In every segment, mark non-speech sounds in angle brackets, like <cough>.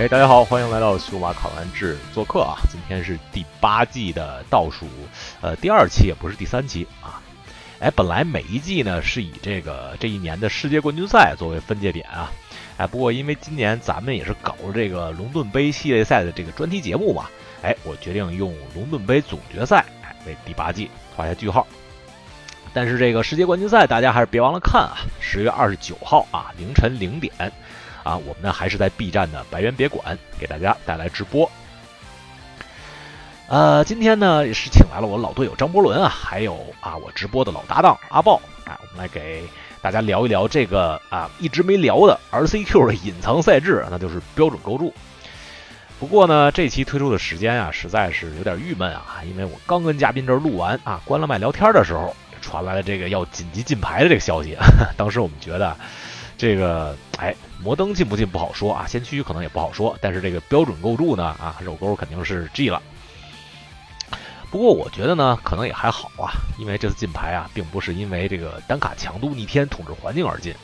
哎，大家好，欢迎来到数码考完制做客啊！今天是第八季的倒数，呃，第二期也不是第三期啊。哎，本来每一季呢是以这个这一年的世界冠军赛作为分界点啊。哎，不过因为今年咱们也是搞了这个龙盾杯系列赛的这个专题节目嘛，哎，我决定用龙盾杯总决赛哎为第八季画下句号。但是这个世界冠军赛大家还是别忘了看啊！十月二十九号啊凌晨零点。啊，我们呢还是在 B 站的白猿别馆给大家带来直播。呃，今天呢也是请来了我老队友张伯伦啊，还有啊我直播的老搭档阿豹啊，我们来给大家聊一聊这个啊一直没聊的 RCQ 的隐藏赛制，那就是标准构筑。不过呢，这期推出的时间啊实在是有点郁闷啊，因为我刚跟嘉宾这儿录完啊，关了麦聊天的时候，传来了这个要紧急进牌的这个消息。<laughs> 当时我们觉得。这个哎，摩登进不进不好说啊，先驱可能也不好说，但是这个标准构筑呢啊，肉钩肯定是 G 了。不过我觉得呢，可能也还好啊，因为这次进牌啊，并不是因为这个单卡强度逆天统治环境而进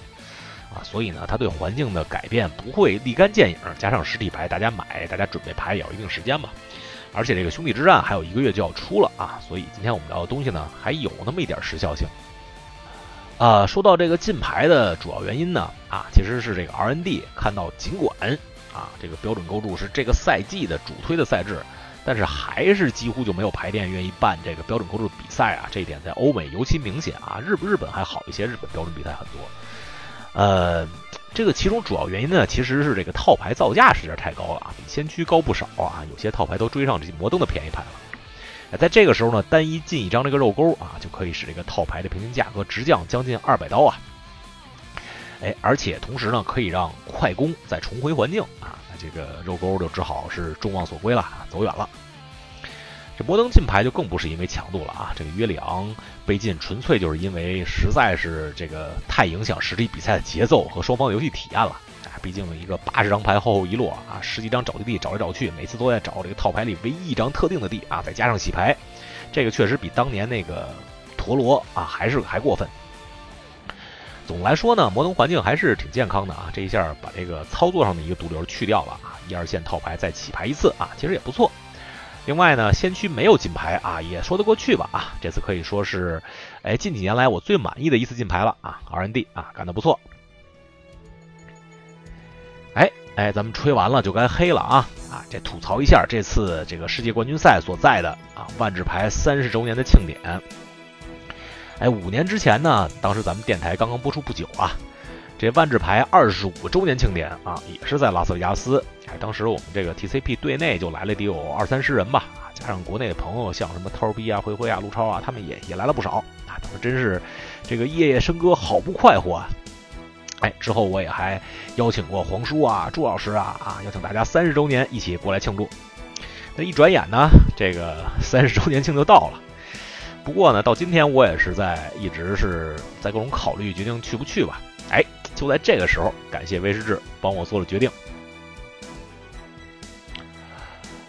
啊，所以呢，它对环境的改变不会立竿见影。加上实体牌，大家买，大家准备牌也要一定时间嘛。而且这个兄弟之战还有一个月就要出了啊，所以今天我们聊的东西呢，还有那么一点时效性。啊，说到这个禁牌的主要原因呢，啊，其实是这个 RND 看到，尽管啊，这个标准构筑是这个赛季的主推的赛制，但是还是几乎就没有牌店愿意办这个标准构筑比赛啊。这一点在欧美尤其明显啊，日日本还好一些，日本标准比赛很多。呃，这个其中主要原因呢，其实是这个套牌造价实在太高了啊，比先驱高不少啊，有些套牌都追上这摩登的便宜牌了。在这个时候呢，单一进一张这个肉钩啊，就可以使这个套牌的平均价格直降将近二百刀啊！哎，而且同时呢，可以让快攻再重回环境啊，那这个肉钩就只好是众望所归了，走远了。这摩登进牌就更不是因为强度了啊，这个约里昂被禁纯粹就是因为实在是这个太影响实体比赛的节奏和双方的游戏体验了。毕竟一个八十张牌厚厚一摞啊，十几张找地地找来找去，每次都在找这个套牌里唯一一张特定的地啊，再加上洗牌，这个确实比当年那个陀螺啊还是还过分。总的来说呢，摩登环境还是挺健康的啊，这一下把这个操作上的一个毒瘤去掉了啊，一二线套牌再起牌一次啊，其实也不错。另外呢，先驱没有金牌啊，也说得过去吧啊，这次可以说是哎近几年来我最满意的一次进牌了啊，RND 啊干得不错。哎，咱们吹完了就该黑了啊！啊，这吐槽一下这次这个世界冠军赛所在的啊万智牌三十周年的庆典。哎，五年之前呢，当时咱们电台刚刚播出不久啊，这万智牌二十五周年庆典啊，也是在拉斯维加斯。当时我们这个 TCP 队内就来了得有二三十人吧，加上国内的朋友，像什么涛逼啊、灰灰啊、陆超啊，他们也也来了不少啊，当时真是这个夜夜笙歌，好不快活啊！哎，之后我也还邀请过黄叔啊、朱老师啊啊，邀请大家三十周年一起过来庆祝。那一转眼呢，这个三十周年庆就到了。不过呢，到今天我也是在一直是在各种考虑，决定去不去吧。哎，就在这个时候，感谢威士志帮我做了决定。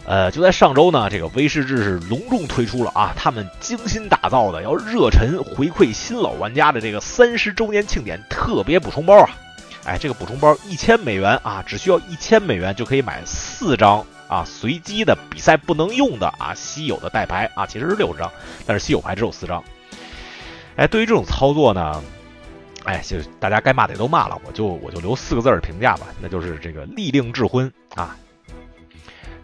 呃，就在上周呢，这个威士治是隆重推出了啊，他们精心打造的要热忱回馈新老玩家的这个三十周年庆典特别补充包啊！哎，这个补充包一千美元啊，只需要一千美元就可以买四张啊随机的比赛不能用的啊稀有的代牌啊，其实是六十张，但是稀有牌只有四张。哎，对于这种操作呢，哎，就大家该骂的也都骂了，我就我就留四个字儿评价吧，那就是这个利令智昏啊。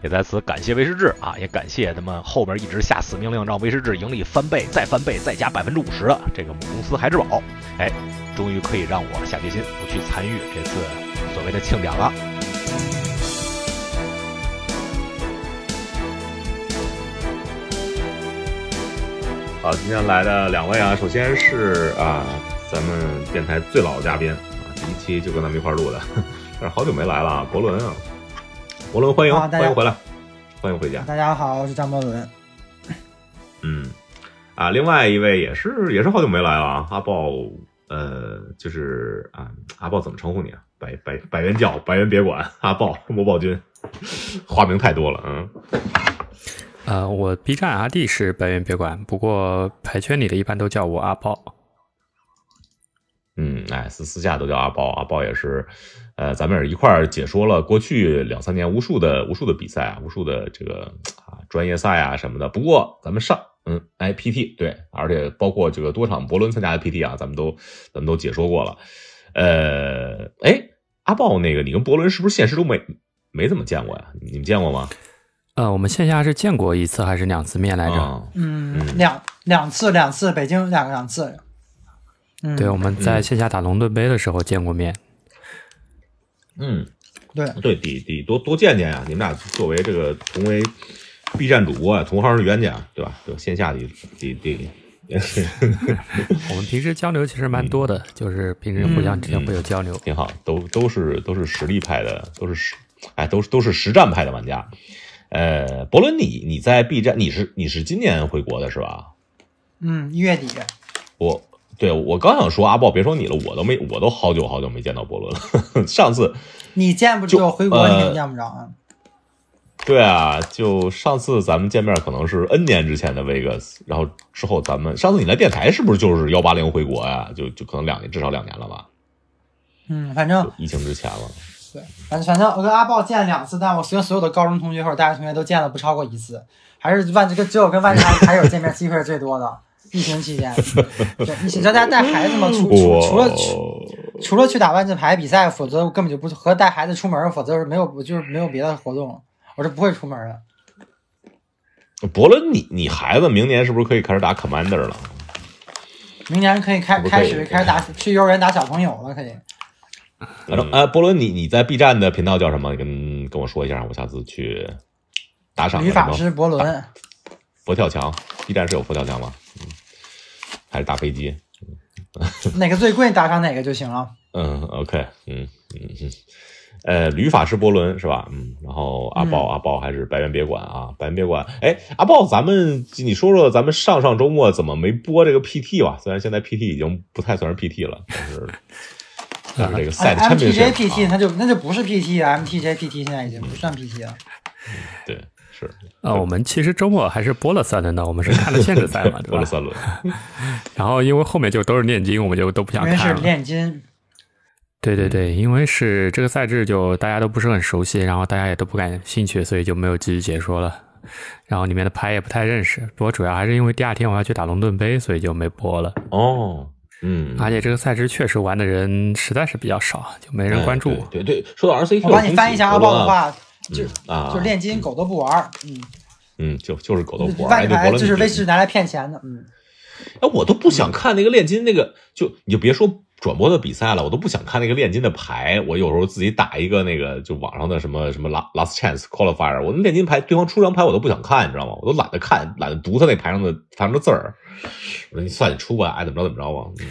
也在此感谢威士忌啊，也感谢他们后边一直下死命令让威士忌盈利翻倍、再翻倍、再加百分之五十的这个母公司孩之宝，哎，终于可以让我下决心不去参与这次所谓的庆典了。好，今天来的两位啊，首先是啊，咱们电台最老的嘉宾啊，第一期就跟咱们一块录的，<laughs> 但是好久没来了啊，伯伦啊。伯伦，欢迎欢迎回来，欢迎回家。大家好，我是张博伦。嗯，啊，另外一位也是也是好久没来了啊，阿豹，呃，就是啊，阿豹怎么称呼你啊？百百百元教，百元别管，阿豹，魔宝君，花名太多了，嗯。呃，我 B 站 RD 是百元别管，不过牌圈里的一般都叫我阿豹。嗯，哎，私私下都叫阿豹，阿豹也是。呃，咱们也一块儿解说了过去两三年无数的无数的比赛啊，无数的这个啊专业赛啊什么的。不过咱们上嗯哎 PT 对，而且包括这个多场博伦参加的 PT 啊，咱们都咱们都解说过了。呃，哎，阿豹那个你跟博伦是不是现实中没没怎么见过呀？你们见过吗？呃，我们线下是见过一次还是两次面来着？啊嗯嗯，两两次两次，北京两两次。嗯，对，我们在线下打龙盾杯的时候见过面。嗯，对，对，得得多多见见呀！你们俩作为这个同为 B 站主播啊，同行是冤家，对吧？对，线下得得得。<laughs> 我们平时交流其实蛮多的，就是平时互相之间会有交流。挺好，都都是都是实力派的，都是实，哎，都是都是实战派的玩家。呃，伯伦你你在 B 站，你是你是今年回国的是吧？嗯，一月底。我对我刚想说阿豹，别说你了，我都没，我都好久好久没见到伯伦了。<laughs> 上次你见不着，回国呃你也见不着啊。对啊，就上次咱们见面可能是 N 年之前的 Vegas，然后之后咱们上次你来电台是不是就是幺八零回国呀？就就可能两年，至少两年了吧？嗯，反正疫情之前了。对，反正反正我跟阿豹见了两次，但我跟所有的高中同学或者大学同学都见了不超过一次，还是万这个只有跟万家还有见面机会是最多的。疫情期间，对，你知道大家带孩子吗？除除除了除除了去打万字牌比赛，否则我根本就不和带孩子出门，否则是没有就是没有别的活动，我是不会出门的。伯伦，你你孩子明年是不是可以开始打 Commander 了？明年可以开开始开始打去幼儿园打小朋友了，可以。反正呃，伯伦，你你在 B 站的频道叫什么？你跟跟我说一下，我下次去打赏个女法师伯伦，佛跳墙。B 站是有佛跳墙吗？嗯，还是打飞机？<laughs> 哪个最贵打上哪个就行了。嗯，OK，嗯嗯嗯，呃，旅法师波伦是吧？嗯，然后阿豹、阿豹还是白猿别馆啊，白猿别馆。哎，阿豹，咱们你说说，咱们上上周末怎么没播这个 PT 吧？虽然现在 PT 已经不太算是 PT 了，但是 <laughs> 但是这个赛产品 J P T 它就那就不是 P T 了，M T J P T 现在已经不算 P T 了。对是呃，我们其实周末还是播了三轮的，我们是看了限制赛嘛，<laughs> 对吧？播了三轮。<laughs> 然后因为后面就都是炼金，我们就都不想因为是看了。炼金，对对对，因为是这个赛制，就大家都不是很熟悉，然后大家也都不感兴趣，所以就没有继续解说了。然后里面的牌也不太认识，不过主要还是因为第二天我要去打龙盾杯，所以就没播了。哦，嗯，而且这个赛制确实玩的人实在是比较少，就没人关注。哎对对对，说到 RCQ，我帮你翻译一下阿豹的话，就啊，就是炼金狗都不玩儿，嗯，嗯，就就是狗都不玩。万哎对伯伦牌就是你威士拿来骗钱的，嗯，哎，我都不想看那个炼金那个，就你就别说转播的比赛了，我都不想看那个炼金的牌。我有时候自己打一个那个，就网上的什么什么 last last chance qualifier，我那炼金牌对方出张牌我都不想看，你知道吗？我都懒得看，懒得读他那牌上的牌上的字儿。我说你算你出吧，爱怎么着怎么着吧。嗯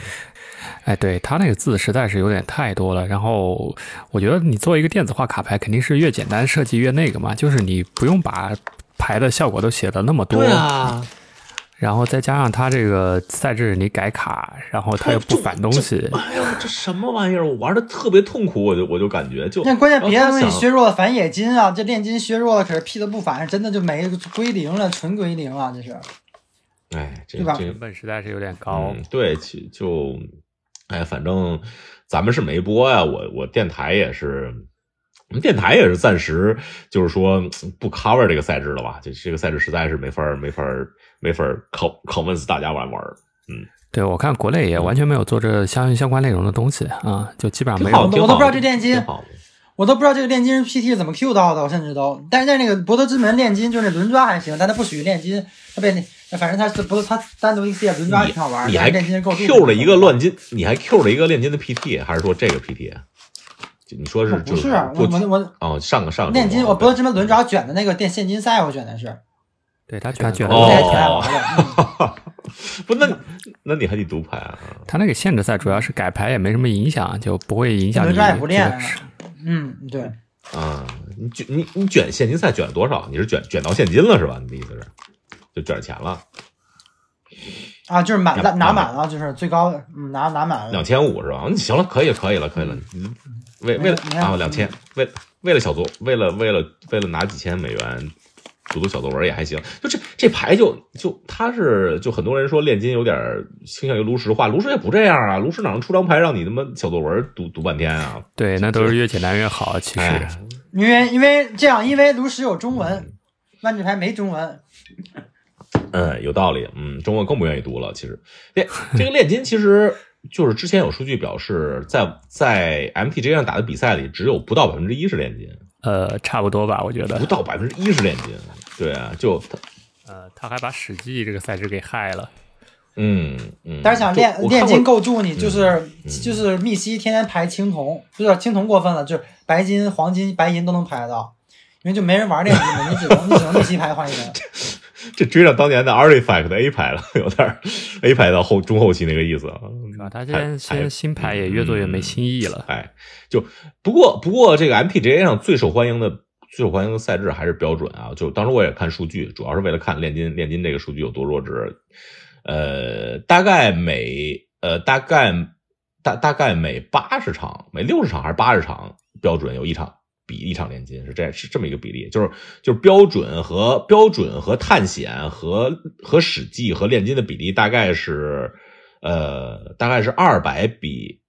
哎，对他那个字实在是有点太多了。然后我觉得你做一个电子化卡牌，肯定是越简单设计越那个嘛，就是你不用把牌的效果都写的那么多。对啊，然后再加上它这个赛制你改卡，然后它又不反东西。哎呦，这什么玩意儿？我玩的特别痛苦，我就我就感觉就。那关键别的东西削弱了反野金啊，这炼金削弱了，可是 P 的不反，真的就没归零了，纯归零了，这是。哎，这对吧这成本实在是有点高。嗯，对，其就，哎，反正咱们是没播呀，我我电台也是，我们电台也是暂时就是说不 cover 这个赛制了吧？这这个赛制实在是没法儿没法儿没法 convince 大家玩玩嗯。对，我看国内也完全没有做这相相关内容的东西啊，就基本上没，有。我都不知道这炼金。我都不知道这个炼金 PT 怎么 Q 到的，我甚至都。但是在那个博德之门炼金，就是那轮抓还行，但它不属于炼金，它被那反正他是不是他单独一个系列轮抓也挺好玩，你还炼金够 Q 了一个乱金，你还 Q 了一个炼金的 PT，还是说这个 PT？就你说是就不是我我我哦，上个上个炼金，我博德之门轮抓卷的那个电现金赛，我卷的是，对他他卷哦这还挺爱玩的。<laughs> 不，那那你还得读牌啊？他那个限制赛主要是改牌也没什么影响，就不会影响你轮抓也不练这个。嗯，对，啊，你卷你你卷现金赛卷了多少？你是卷卷到现金了是吧？你的意思是就卷钱了？啊，就是满拿拿满了，就是最高拿拿满了两。千五是吧？嗯行了，可以了，可以了，可以了。嗯为为了啊两千，为为了小作，为了为了为了拿几千美元读读小作文也还行。就这这牌就就他是就很多人说炼金有点倾向于炉石化，炉石也不这样啊，炉石哪能出张牌让你他妈小作文读读半天啊？对，那都是越简单越好。其实，哎因为因为这样，因为炉石有中文，万智牌没中文。嗯，有道理。嗯，中文更不愿意读了。其实，炼这个炼金其实就是之前有数据表示，在在 MTG 上打的比赛里，只有不到百分之一是炼金，呃，差不多吧，我觉得不。到百分之一是炼金。对啊，就呃，他还把史记这个赛制给害了。嗯嗯。但是想炼炼金构筑，你就是、嗯就是密西天天排青铜，不是青铜过分了，就是白金、黄金、白银都能排到，因为就没人玩炼金嘛，你只能你只能密西排换一个。<laughs> 这追上当年的 Artifact 的 A 牌了，有点 A 牌到后中后期那个意思啊。啊，他现在现在新牌也越做越没新意了。哎，就不过不过这个 MTGA 上最受欢迎的最受欢迎的赛制还是标准啊。就当时我也看数据，主要是为了看炼金炼金这个数据有多弱智。呃，大概每呃大概大大概每八十场每六十场还是八十场标准有一场比一场炼金是这是这么一个比例，就是就是标准和标准和探险和和史记和炼金的比例大概是呃大概是二百比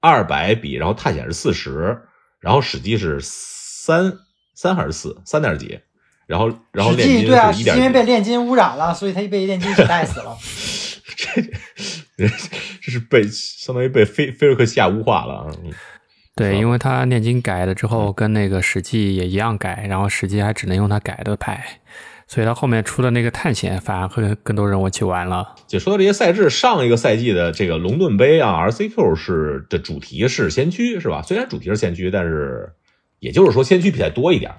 二百比，然后探险是四十，然后史记是三三还是四三点几，然后然后史炼金记对啊，因为被炼金污染了，所以他被炼金给带死了。<laughs> 这这是被相当于被菲菲尔克西亚污化了啊。嗯对，因为他念经改了之后，跟那个史记也一样改，然后史记还只能用他改的牌，所以他后面出的那个探险反而会更多人我去玩了。就说到这些赛制，上一个赛季的这个龙盾杯啊，RCQ 是的主题是先驱是吧？虽然主题是先驱，但是也就是说先驱比赛多一点。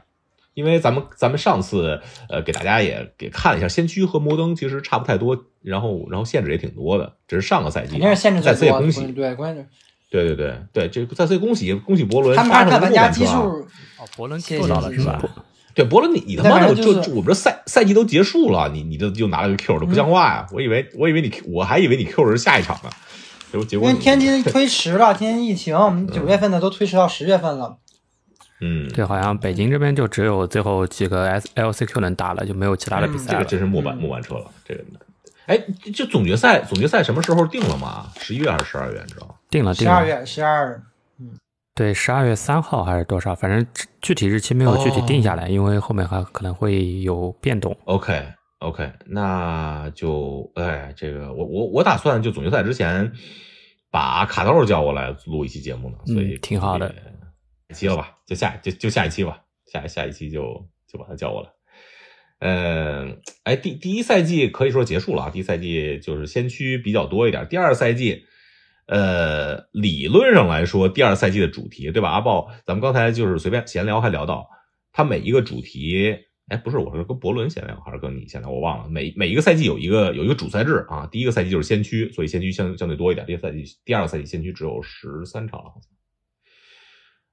因为咱们咱们上次呃给大家也给看了一下，先驱和摩登其实差不太多，然后然后限制也挺多的，只是上个赛季啊，肯定是限制再最多的，次也恭喜，对，关键是对对对对，这再次也恭喜恭喜伯伦，他们还80看玩家基数，哦，伯伦谢谢做到了谢谢是吧？对，伯伦，你你他妈的就我们这赛赛季都结束了，你你这就拿了个 Q，这不像话呀！我以为我以为你 Q，我还以为你 Q 的是下一场呢，结果结因果因为天津推迟了，天津疫情，我们九月份的都推迟到十月份了。嗯，对，好像北京这边就只有最后几个 S LCQ 能打了，就没有其他的比赛了。这个真是末班嗯末班车了，这个。哎，这总决赛总决赛什么时候定了吗？十一月还是十二月？你知道吗？定了定了，十二月十二，对，十二月三号还是多少？反正具具体日期没有具体定下来，因为后面还可能会有变动。OK OK，那就哎，这个我我我打算就总决赛之前把卡豆叫过来录一期节目呢，所以嗯挺好的。一期了吧，就下就就下一期吧，下下一期就就把他叫过来。嗯，哎，第第一赛季可以说结束了啊，第一赛季就是先驱比较多一点，第二赛季。呃，理论上来说，第二赛季的主题，对吧？阿豹，咱们刚才就是随便闲聊，还聊到，它每一个主题，哎，不是，我是跟伯伦闲聊，还是跟你闲聊？我忘了。每每一个赛季有一个有一个主赛制啊，第一个赛季就是先驱，所以先驱相相对多一点。第二赛季第二个赛季先驱只有十三场，好像。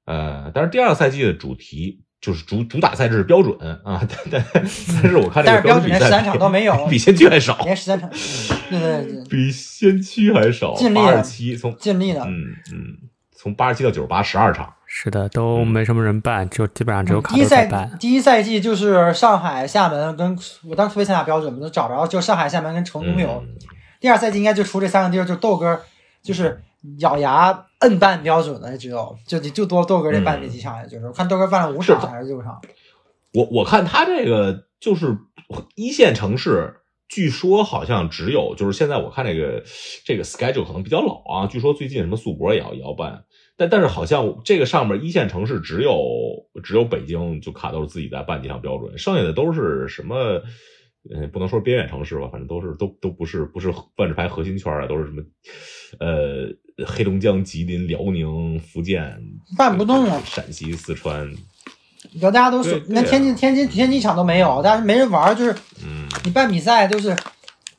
呃，但是第二个赛季的主题就是主主打赛制是标准啊，但但但是我看这个但是标准连十三场都没有比先驱还少，连十三场，<laughs> 对对对，比先驱还少，尽力了八十七从尽力了。嗯嗯，从八十七到九十八，十二场。是的，都没什么人办，就基本上只有卡第一赛豆在办。第一赛季就是上海、厦门跟我当时特别想打标准嘛，都找着就上海、厦门跟成都有。嗯第二赛季应该就除这三个地儿，就豆哥就是咬牙摁半标准的，只有就你就多豆哥这办这几场，也就是我看豆哥办了五场还是六场，我我看他这个就是一线城市，据说好像只有就是现在我看这个这个 schedule 可能比较老啊，据说最近什么宿博也要也要办，但但是好像这个上面一线城市只有只有北京就卡豆自己在办几场标准，剩下的都是什么？呃，不能说边远城市吧，反正都是都都不是不是万智牌核心圈啊，都是什么，呃，黑龙江、吉林、辽宁、福建，办不动啊陕西、四川，你知道大家都说对，对那天津天津天津一场都没有，但是没人玩儿，就是嗯，你办比赛就是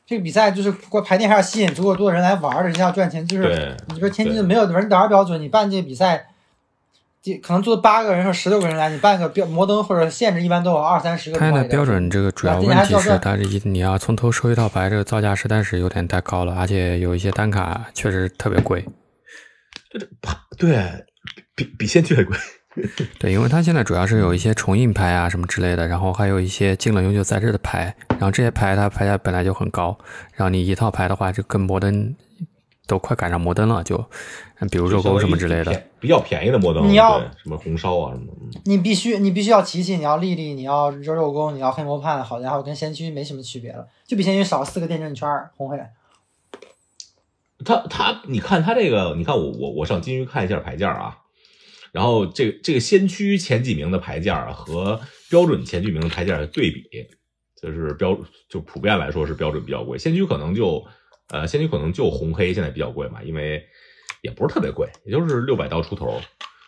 这个比赛就是过排练还要吸引足够多的人来玩人家要赚钱，就是你说天津没有人达标准，你办这个比赛，这可能坐八个人或十六个人来，你办个标摩登或者限制一般都有二三十个它的。标准这个主要问题是，它这一你要从头收一套牌，这个造价实在是有点太高了，而且有一些单卡确实特别贵。这这，对比比先驱还贵，<laughs> 对，因为它现在主要是有一些重印牌啊什么之类的，然后还有一些进了永久赛制的牌，然后这些牌它牌价本来就很高，然后你一套牌的话就跟摩登都快赶上摩登了，就嗯比如肉钩什么之类的。比较便宜的摩登，你要什么红烧啊什么你必须你必须要琪琪，你要丽丽，你要肉肉宫，你要黑魔判，好家伙，跟先驱没什么区别了，就比先驱少四个电阵圈，红黑。他他，你看他这个，你看我我我上金鱼看一下牌价啊，然后这个这个先驱前几名的牌价和标准前几名的牌价对比，就是标就普遍来说是标准比较贵，先驱可能就呃仙女可能就红黑现在比较贵嘛，因为也不是特别贵，也就是六百刀出头，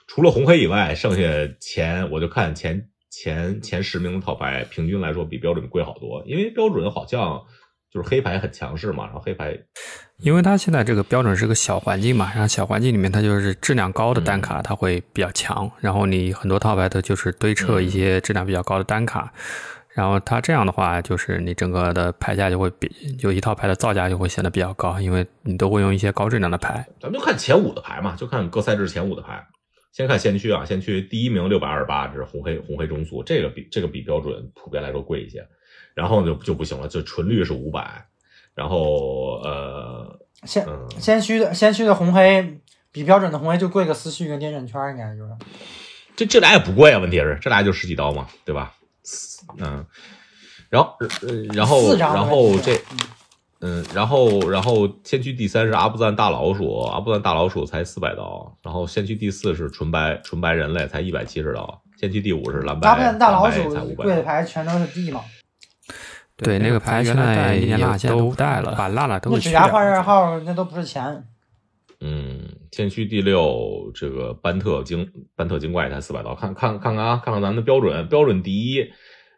除了红黑以外，剩下前我就看前前前十名的套牌，平均来说比标准贵好多，因为标准好像就是黑牌很强势嘛，然后黑牌因为它现在这个标准是个小环境嘛，然后小环境里面它就是质量高的单嗯卡它会比较强，然后你很多套牌它就是堆撤一些质量比较高的单卡，然后它这样的话就是你整个的牌价就会比就一套牌的造价就会显得比较高，因为你都会用一些高质量的牌。咱们就看前五的牌嘛，就看各赛制前五的牌。先看先驱啊，先驱第一名六百二十八，这是红黑红黑中速，这个比这个比标准普遍来说贵一些。然后就就不行了，就纯绿是五百，然后呃先嗯，先驱的先驱的红黑比标准的红黑就贵个思绪跟电阵圈儿，应该就是。这这俩也不贵啊，问题是这俩就十几刀嘛，对吧？嗯，然后呃然后然后这嗯，然后然后先驱第三是阿布赞大老鼠，阿布赞大老鼠才四百刀，然后先驱第四是纯白纯白人类才一百七十刀，先驱第五是蓝白大老鼠五贵的百。牌全都是 D 嘛，对，那个牌现在也都带了，把辣辣都去掉指甲换二号那都不是钱。嗯，先驱第六这个班特精班特精怪才四百刀，看看看看啊，看看咱们的标准，标准第一，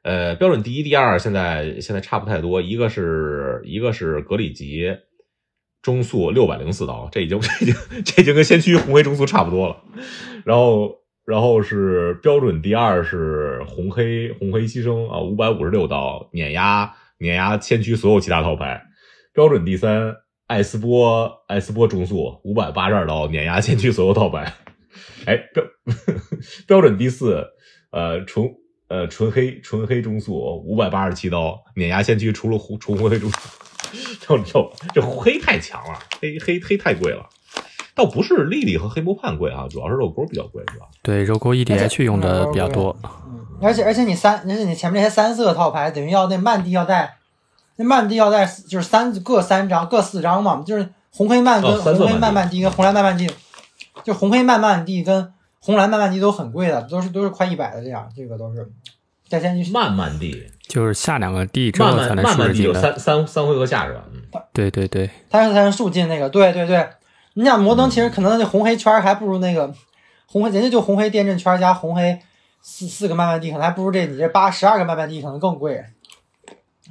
呃，标准第一、第二现在现在差不太多，一个是一个是格里吉中速六百零四刀，这已经 <laughs> 这已经这已经跟先驱红黑中速差不多了，然后然后是标准第二是红黑红黑牺牲啊，五百五十六刀碾压碾压先驱所有其他套牌，标准第三艾斯波艾斯波中速五百八十二刀碾压先驱所有套牌，<laughs> 哎标 <laughs> 标准第四呃重呃纯黑纯黑中速五百八十七刀碾压先驱除了红纯黑中速，<laughs> 这这这黑太强了，黑黑黑太贵了。倒不是丽丽和黑魔判贵啊，主要是肉钩比较贵，是吧？对肉钩 EDH 用的比较多。嗯，而且而且你三，而且你前面那些三色套牌，等于要那曼蒂要带，那曼蒂要带就是三各三张各四张嘛，就是红黑曼跟哦红黑曼曼蒂跟红蓝曼曼蒂，就红黑曼曼蒂跟红蓝慢慢地都很贵的，都是都是快一百的这样，这个都是在先去慢慢地，就是下两个地之慢后才能慢慢慢地。有三三三回合下是吧？嗯，对对对，它是才能数进那个，对对对。你想摩登其实可能那红黑圈儿还不如那个红黑，人家就红黑电阵圈儿加红黑四四个慢慢地，可能还不如这你这八十二个慢慢地可能更贵。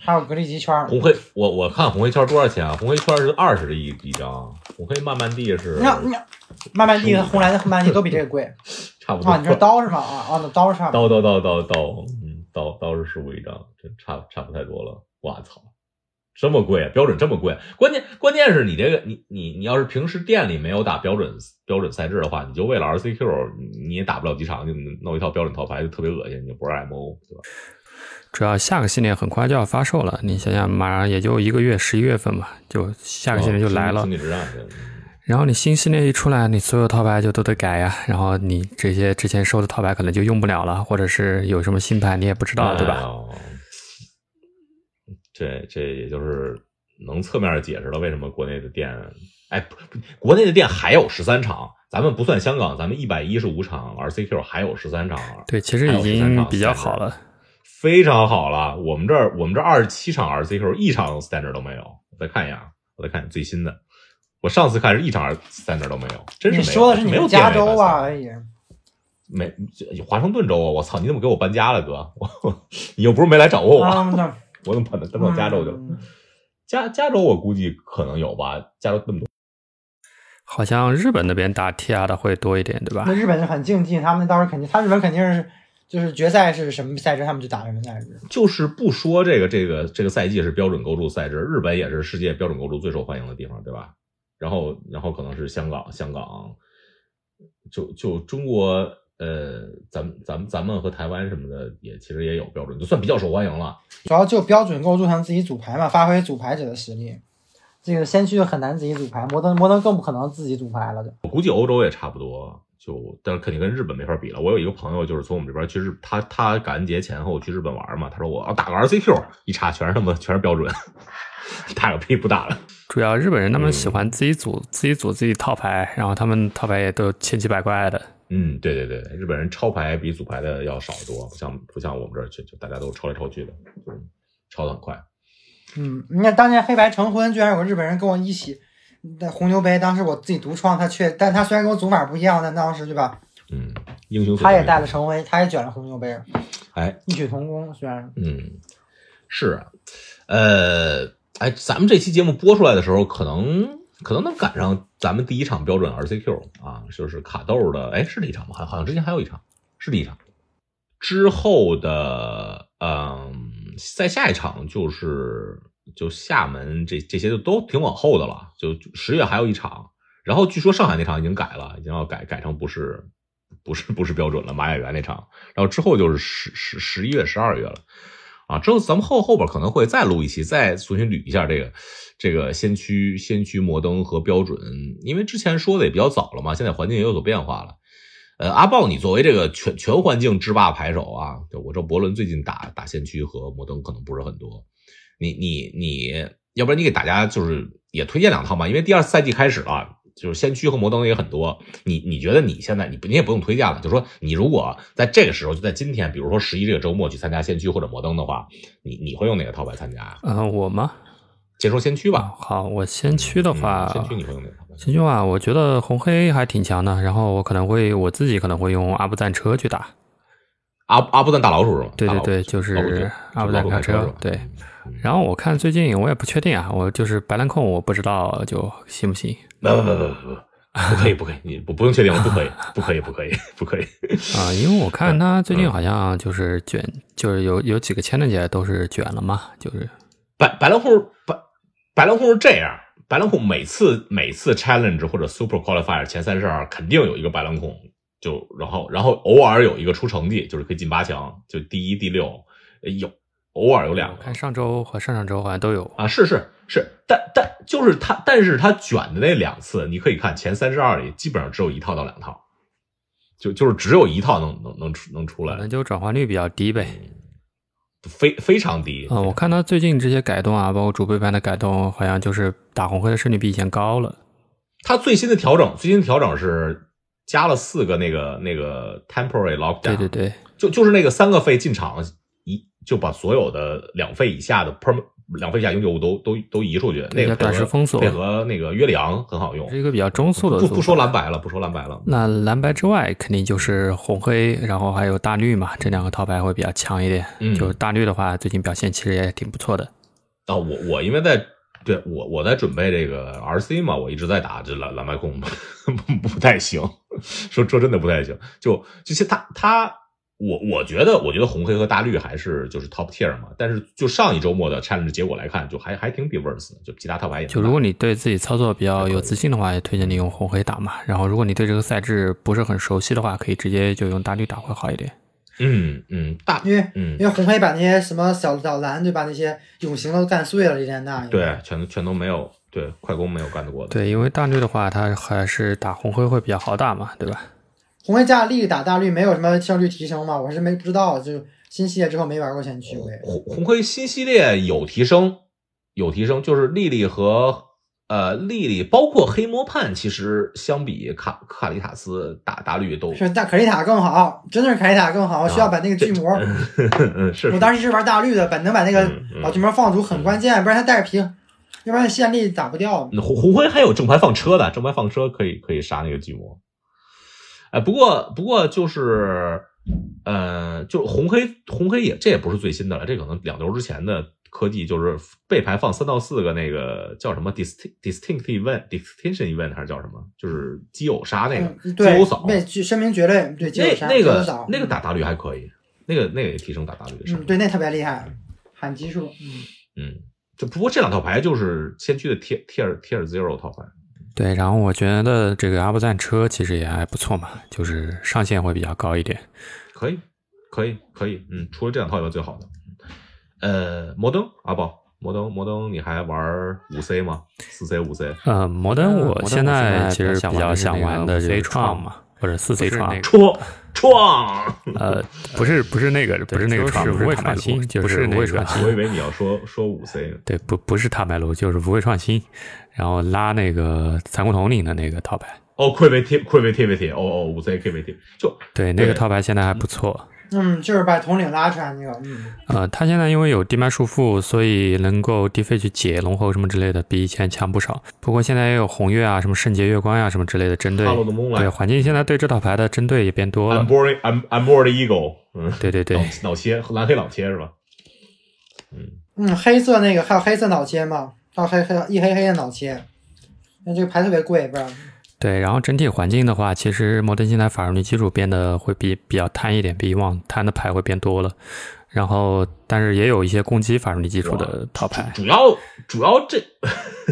还有格力吉圈儿，红黑我我看红黑圈多少钱啊？红黑圈是二十一一张，红黑慢慢地是你看你看慢慢地和红蓝的慢慢地都比这个贵 <laughs> 差不多。啊！你这刀是吗？啊啊，那刀是差不多。刀刀刀刀刀，嗯，刀刀是十五一张，这差差不太多了。我操，这么贵，啊标准这么贵，关键关键是你这个你你你要是平时店里没有打标准标准赛制的话，你就为了 RCQ，你你也打不了几场，就弄一套标准套牌就特别恶心，你就不是 MO 对吧？主要下个系列很快就要发售了，你想想，马上也就一个月，十一月份吧，就下个系列就来了星。然后你新系列一出来，你所有套牌就都得改呀，然后你这些之前收的套牌可能就用不了了，或者是有什么新牌你也不知道，对吧？哎这这也就是能侧面解释了为什么国内的店，哎，国内的店还有十三场，咱们不算香港，咱们一百一十五场 RCQ 还有十三场，对，其实已还有13场经比较好了。非常好了。我们这儿我们这二十七场 RCQ 一场 standard 都没有。我再看一眼，啊，我再看最新的，我上次看是一场 standard 都没有，真是没有你说的是你没有们加州啊？哎呀。没这华盛顿州啊！我操，你怎么给我搬家了，哥？<laughs> 我你又不是没来找过我，啊，我怎么搬到搬到加州去了？嗯加加州我估计可能有吧，加州那么多。好像日本那边打 TR 的会多一点，对吧那？日本是很竞技，他们到时候肯定，他日本肯定是就是决赛是什么赛制，他们就打什么赛制。就是不说这个这个这个赛季是标准构筑赛制，日本也是世界标准构筑最受欢迎的地方，对吧？然后然后可能是香港，香港就就中国呃，咱们咱们咱们和台湾什么的也其实也有标准，就算比较受欢迎了。主要就标准构筑成自己组牌嘛，发挥组牌者的实力。这个先驱就很难自己组牌，摩登摩登更不可能自己组牌了就。我估计欧洲也差不多，就但是肯定跟日本没法比了。我有一个朋友就是从我们这边去日，他他感恩节前后去日本玩嘛，他说我要打个 RCQ，一查全是他妈全是标准，<laughs> 打个屁不打了。主要日本人他们嗯喜欢自己组、自己组自己套牌，然后他们套牌也都千奇百怪的。嗯，对对对，日本人抄牌比组牌的要少得多，不像不像我们这儿就就大家都抄来抄去的，就抄的很快。嗯，你看当年黑白成婚，居然有个日本人跟我一起在红牛杯，当时我自己独创，他却，但他虽然跟我组法不一样，但当时对吧，嗯，英雄他也见带了成威，他也卷了红牛杯，哎，异曲同工。虽然嗯，是啊，呃，哎，咱们这期节目播出来的时候，可能可能能赶上咱们第一场标准 RCQ 啊，就是卡豆的，哎，是第一场吗？好，好像之前还有一场，是第一场。之后的，嗯，再下一场就是就厦门这这些就都挺往后的了，就十月还有一场，然后据说上海那场已经改了，已经要改改成不是不是不是标准了，马雅园那场，然后之后就是十十十一月、十二月了。啊，之后咱们后后边可能会再录一期，再重新捋一下这个这个先驱先驱摩登和标准，因为之前说的也比较早了嘛，现在环境也有所变化了。呃，阿豹，你作为这个全全环境制霸牌手啊，我知道伯伦最近打打先驱和摩登可能不是很多，你你你要不然你给大家就是也推荐两套嘛，因为第二赛季开始了。就是先驱和摩登也很多，你你觉得你现在你不你也不用推荐了，就说你如果在这个时候就在今天，比如说十一这个周末去参加先驱或者摩登的话，你你会用哪个套牌参加啊？嗯、我吗？先说先驱吧。好，我先驱的话，嗯先驱你会用哪个套牌？先驱啊，我觉得红黑还挺强的，然后我可能会我自己可能会用阿布赞车去打。阿阿布赞大老鼠是吗？大老鼠对对对，就是阿布赞老虎卡车。对，嗯然后我看最近我也不确定啊，我就是白蓝控，我不知道就行不行。不不不不不，不可以不可以，你不不用确定了，不可以不可以不可以不可以。<laughs> 啊，因为我看他最近好像就是卷，就是有有几个签的姐都是卷了嘛，就是白白蓝控白白蓝控是这样，白蓝控每次每次 challenge 或者 super qualifier 前三十二肯定有一个白蓝控，就然后然后偶尔有一个出成绩，就是可以进八强，就第一第六呃有偶尔有两个看上周和上上周好像都有。啊，是是是，但但就是他，但是他卷的那两次，你可以看前三十二里基本上只有一套到两套，就就是只有一套能能能出能出来那，就转换率比较低呗。非非常低。嗯，我看他最近这些改动啊，包括主背盘的改动，好像就是打红黑的胜率比以前高了。它最新的调整，最新的调整是加了四个那个那个 temporary lockdown，对对对，就就是那个三个费进场一就把所有的两费以下的 perm 两费以下永久物都都都移出去，那个短时封锁配合那个约里昂很好用是。一个比较中速的不不说蓝白了，不说蓝白了。那蓝白之外，肯定就是红黑，然后还有大绿嘛，这两个套牌会比较强一点。嗯就是大绿的话，最近表现其实也挺不错的。啊，我我因为在对我我在准备这个 RC 嘛，我一直在打这蓝蓝白控，<laughs> 不不太行，说说真的不太行。就就是他他我我觉得我觉得红黑和大绿还是就是 top tier 嘛，但是就上一周末的 challenge 结果来看，就还还挺 diverse，的就其他套牌也就如果你对自己操作比较有自信的话，也推荐你用红黑打嘛。然后如果你对这个赛制不是很熟悉的话，可以直接就用大绿打会好一点。嗯嗯大因为嗯因为红黑把那些什么小小蓝对吧，那些永形都干碎了，一连大。对全都全都没有对快攻没有干得过的。对，因为大绿的话，它还是打红黑会比较好打嘛，对吧？红黑加绿打大绿没有什么效率提升吗？我是没不知道，就新系列之后没玩过先驱。红红黑新系列有提升，有提升，就是莉莉和呃莉莉，包括黑魔判，其实相比卡卡里塔斯打大绿都是大卡丽塔更好，真的是卡丽塔更好，需要把那个巨魔。嗯 <laughs> 是我当时是玩大绿的，把能把那个老巨魔放足很关键，不然他带着皮，要不然线力打不掉。红红灰还有正牌放车的，正牌放车可以可以杀那个巨魔。哎，不过不过就是，呃，就红黑红黑也这也不是最新的了，这可能两周之前的科技，就是背牌放三到四个那个叫什么 distinct distinct event distinction event 还是叫什么？就是基偶杀那个、嗯，对基偶扫，，对，去声名绝对，对，基那友杀那个基友扫那个打大率还可以，那个那个也提升打大率的胜嗯，对，那特别厉害，喊基数，嗯，嗯，就不过这两套牌就是先驱的 tier tier tier zero 套牌。对，然后我觉得这个阿布赞车其实也还不错嘛，就是上限会比较高一点。可以，可以，可以，嗯，除了这两套以外最好的。呃，摩登阿宝，摩登摩登，你还玩五 C 吗？四 C 五 C？呃，摩登呃我现在其实比较想想玩玩的就是那个创嘛，或者四 C 创创创，呃，不是不是那个，不是那个就创，不是是无畏塔麦卢，创新就是不是无畏那个创 <laughs> 我以为你要说说五 C 呢。对，不不是塔白炉，就是不会创新，然后拉那个残酷统领的那个套牌。哦，Creativity Creativity，哦哦，五 C Creativity，就对，那个套牌现在还不错。嗯，就是把统领拉出来那个，嗯，呃，它现在因为有地脉束缚，所以能够低费去解龙喉什么之类的，比以前强不少。不过现在也有红月啊、什么圣洁月光呀、什么之类的针对。对，环境现在对这套牌的针对也变多了 I'm。bored I'm I'm bored eagle，嗯，对对对脑，脑切蓝黑脑切是吧？嗯，嗯，黑色那个还有黑色脑切嘛，还有黑黑一黑黑的脑切，那这个牌特别贵，不知道。对，然后整体环境的话，其实摩登现在法术力基础变得会比比较贪一点，比以往贪的牌会变多了。然后，但是也有一些攻击法术力基础的套牌。主要主要这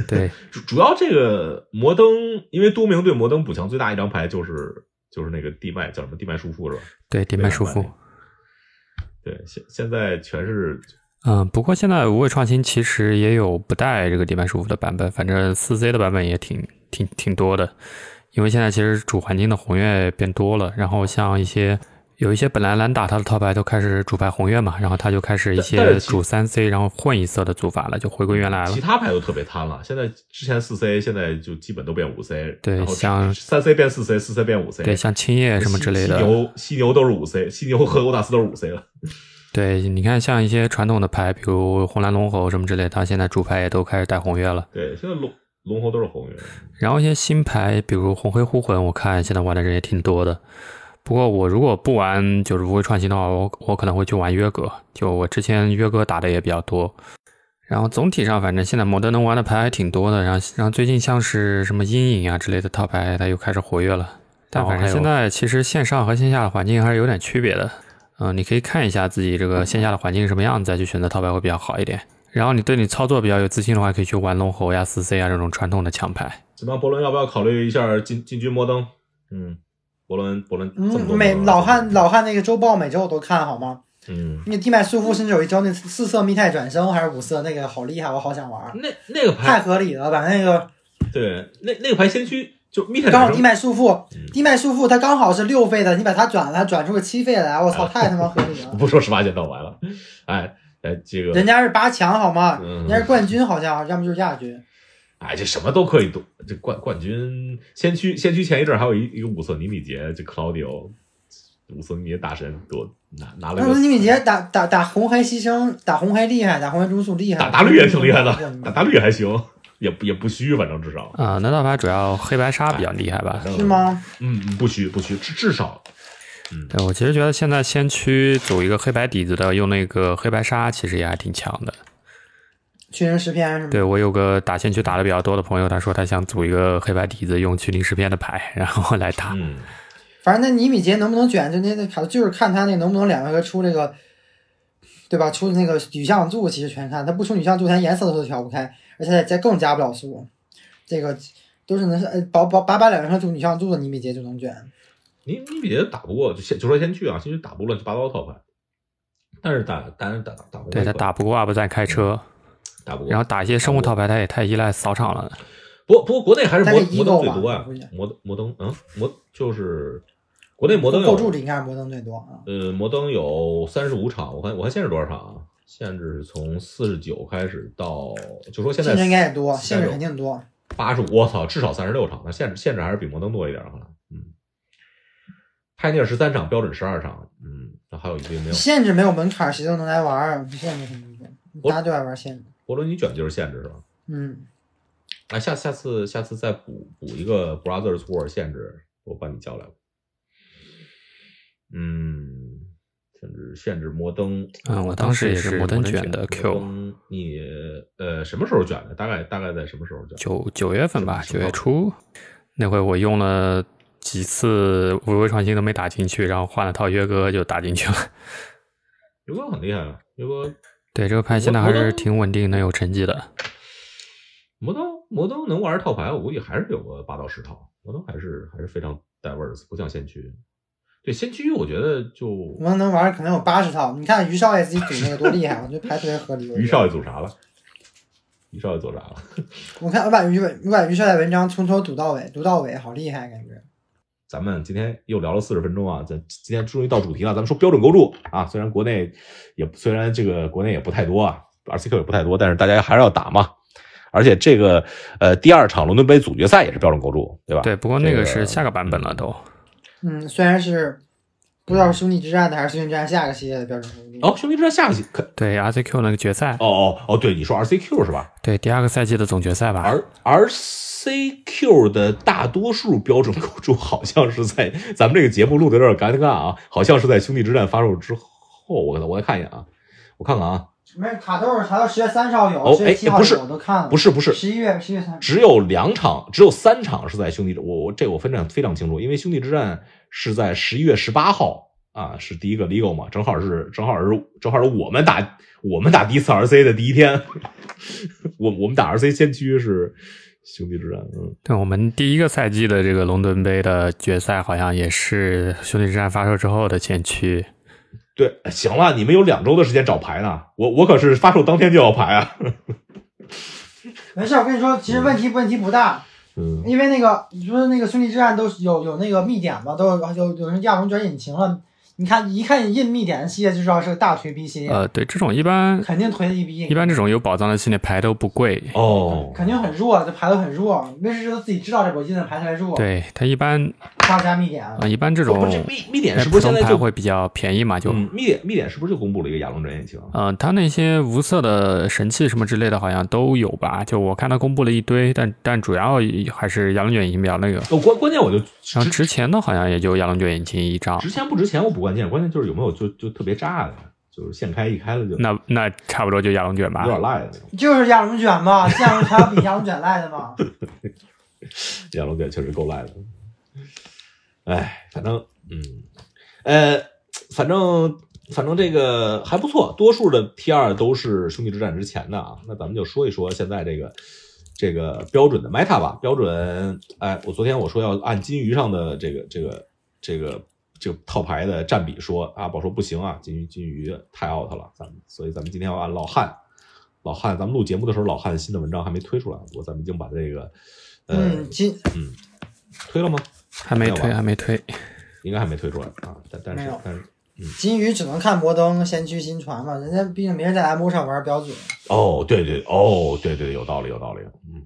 对 <laughs> 主主要这个摩登，因为多明对摩登补强最大一张牌就是就是那个地脉叫什么地脉束缚是吧？对，地脉束缚。对，现现在全是嗯，不过现在无畏创新其实也有不带这个地脉束缚的版本，反正四 C 的版本也挺挺挺多的。因为现在其实主环境的红月变多了，然后像一些有一些本来蓝打他的套牌都开始主牌红月嘛，然后他就开始一些主三 C，然后混一色的组法了，就回归原来了其。他牌都特别贪了。现在之前四 C，现在就基本都变五 C，对像三 C 变四 C，四 C 变五 C，对，像青叶什么之类的犀，牛犀牛都是五 C，犀牛和欧达斯都是五 C 了。<laughs> 对，你看像一些传统的牌，比如红蓝龙猴什么之类的，它现在主牌也都开始带红月了。对，现在龙龙猴都是红月。然后一些新牌，比如红黑呼魂，我看现在玩的人也挺多的。不过我如果不玩就是无畏创新的话，我我可能会去玩约格。就我之前约格打的也比较多。然后总体上，反正现在摩登能玩的牌还挺多的。然后，然后最近像是什么阴影啊之类的套牌，它又开始活跃了。但反正现在其实线上和线下的环境还是有点区别的。嗯、你可以看一下自己这个线下的环境什么样子，再去选择套牌会比较好一点。然后你对你操作比较有自信的话，可以去玩龙猴呀、四 C 啊这种传统的强牌。怎么样，伯伦要不要考虑一下进进军摩登？嗯，伯伦伯伦嗯，每老汉老汉那个周报每周我都看好吗？嗯，那地脉束缚甚至有一周那四色密态转生还是五色那个好厉害，我好想玩，那那个牌太合理了，把那个对那那个牌先驱就密态刚好地，脉束缚嗯，地脉束缚它刚好是六费的，你把它转了，它转出个七费来，我操，<laughs> 太他妈合理了。不说十八件到完了。哎哎，这个人家是八强好吗？嗯人家是冠军好像，要么就是亚军。哎，这什么都可以夺。这冠冠军先驱先驱前一阵还有一一个五色尼米杰，这 Claudio 五色尼米杰大神多拿拿了个那尼米杰打打打红黑牺牲，打红黑厉害，打红黑中速厉害，打大绿也挺厉害的，打大绿还行，也不也不虚，反正至少啊、那套牌主要黑白杀比较厉害吧？是？吗？嗯，嗯不虚不虚，至至少对我其实觉得现在先驱组一个黑白底子的，用那个黑白杀其实也还挺强的。群人十篇是吗？对我有个打先驱打的比较多的朋友，他说他想组一个黑白底子，用驱灵十片的牌，然后来打。嗯，反正那尼米杰能不能卷，就那那卡就是看他那能不能两回合出这个，对吧？出那个女像柱，其实全看他不出女像柱，他颜色都调不开，而且再更加不了速。这个都是能是呃保保把把两回合出女像柱的尼米杰就能卷。尼尼米杰打不过，就先就说先去啊，先去打不过乱七八糟的套牌，但是打但是打打打不过，对他打不过阿布赞开车，打不过，然后打一些生物套牌，他也太依赖扫场了。不过不过国内还是摩摩登最多呀不一样，摩摩登嗯摩就是国内摩登有构筑里应该是摩登最多啊。呃摩登有三十五场，我看我看限制多少场啊？限制是从四十九开始到，就说现在限制应该也多，限制肯定多。八十五，我操，至少三十六场，那限制限制还是比摩登多一点儿，可能嗯。派尼尔十三场，标准十二场，嗯，那还有一堆没有。限制没有门槛，谁都能来玩儿。限制肯定多，我大家都爱玩限制。博伦尼卷就是限制是吧？嗯，哎，下下次下次再补补一个 Brothers War 限制，我把你叫来吧。嗯，限制限制摩登，嗯，我当时也是摩登卷的 Q，你呃什么时候卷的？大概大概在什么时候卷？九九月份吧，九月初那回我用了几次无畏创新都没打进去，然后换了套约哥就打进去了。<laughs> 约哥很厉害啊，约哥对这个牌现在还是挺稳定，能有成绩的。摩登摩登能玩套牌，我估计还是有个八到十套。摩登还是还是非常 diverse，不像先驱。对先驱，我觉得就摩登能玩可能有八十套。你看于少爷自己组那个多厉害，我觉得牌特别合理。<laughs> 于少爷组啥了？于少爷做啥了？我看我把于我把于少爷文章从头读到尾，读到尾好厉害，感觉。咱们今天又聊了四十分钟啊，咱今天终于到主题了。咱们说标准构筑啊，虽然国内也虽然这个国内也不太多啊，RCQ 也不太多，但是大家还是要打嘛。而且这个呃第二场伦敦杯总决赛也是标准构筑，对吧？对，不过那这个个是下个版本了都。嗯，虽然是不知道是兄弟之战的还是兄弟之战下个系列的标准工兵。哦，兄弟之战下个系可对 RCQ 那个决赛，哦哦哦，对，你说 RCQ 是吧？对第二个赛季的总决赛吧。而 RCQ 的大多数标准构筑好像是在咱们这个节目录的有点尴尬啊，好像是在兄弟之战发售之后，我我再看一眼啊，我看看啊，没有卡豆，卡到十月三十号有，哦十月七号哎不是有，我都看了。不是不是，十一月十一月三。只有两场，只有三场是在兄弟，我我这我非常非常清楚，因为兄弟之战是在十一月十八号啊，是第一个 legal 嘛，正好是正好是正好是我们打我们打第一次 RC 的第一天，<laughs> 我我们打 RC 先驱是兄弟之战，嗯，对我们第一个赛季的这个龙盾杯的决赛，好像也是兄弟之战发售之后的前驱。对，行了，你们有两周的时间找牌呢，我我可是发售当天就要牌啊，没事，我跟你说，其实问题问题不大，嗯，因为那个你说那个兄弟之战都是有有那个密点嘛，都有有有人亚龙卷引擎了。你看一看印密点的系列就知道是个大推逼系列，呃，对，这种一般肯定推的一逼。一般这种有宝藏的系列牌都不贵。哦，肯定很弱，这牌都很弱。威士忌都自己知道这把印的牌太弱，对他一般加加密点。啊、一般这种不是密密点是不是现在就牌会比较便宜嘛？就嗯，密点密点是不是就公布了一个亚龙转引擎？呃，他那些无色的神器什么之类的，好像都有吧？就我看他公布了一堆，但但主要还是亚龙卷引擎比较那个。哦，关关键我就然后之值钱的好像也就亚龙卷引擎一张，值钱不值钱我不关键，关键就是有没有就就特别炸的，就是现开一开了就那那差不多就亚龙卷吧有。点赖的那种。就是亚龙卷嘛，亚龙还有比亚龙卷赖的吗？<laughs> 亚龙卷确实够赖的。哎，反正嗯，呃，反正反正这个还不错，多数的 T 二都是兄弟之战之前的啊。那咱们就说一说现在这个这个标准的 meta 吧。标准，哎，我昨天我说要按金鱼上的这个这个这个这个套牌的占比说，阿宝说不行啊，金鱼金鱼太 out 了，咱们所以咱们今天要按老汉。老汉，咱们录节目的时候，老汉新的文章还没推出来，不过咱们已经把这个，呃，嗯，金嗯，推了吗？还没推，还没推。应该还没推出来啊，但但是但是嗯金鱼只能看摩登、先驱、新传嘛，人家毕竟没人在 M 上玩标准。哦，对对哦，对对，有道理有道理，嗯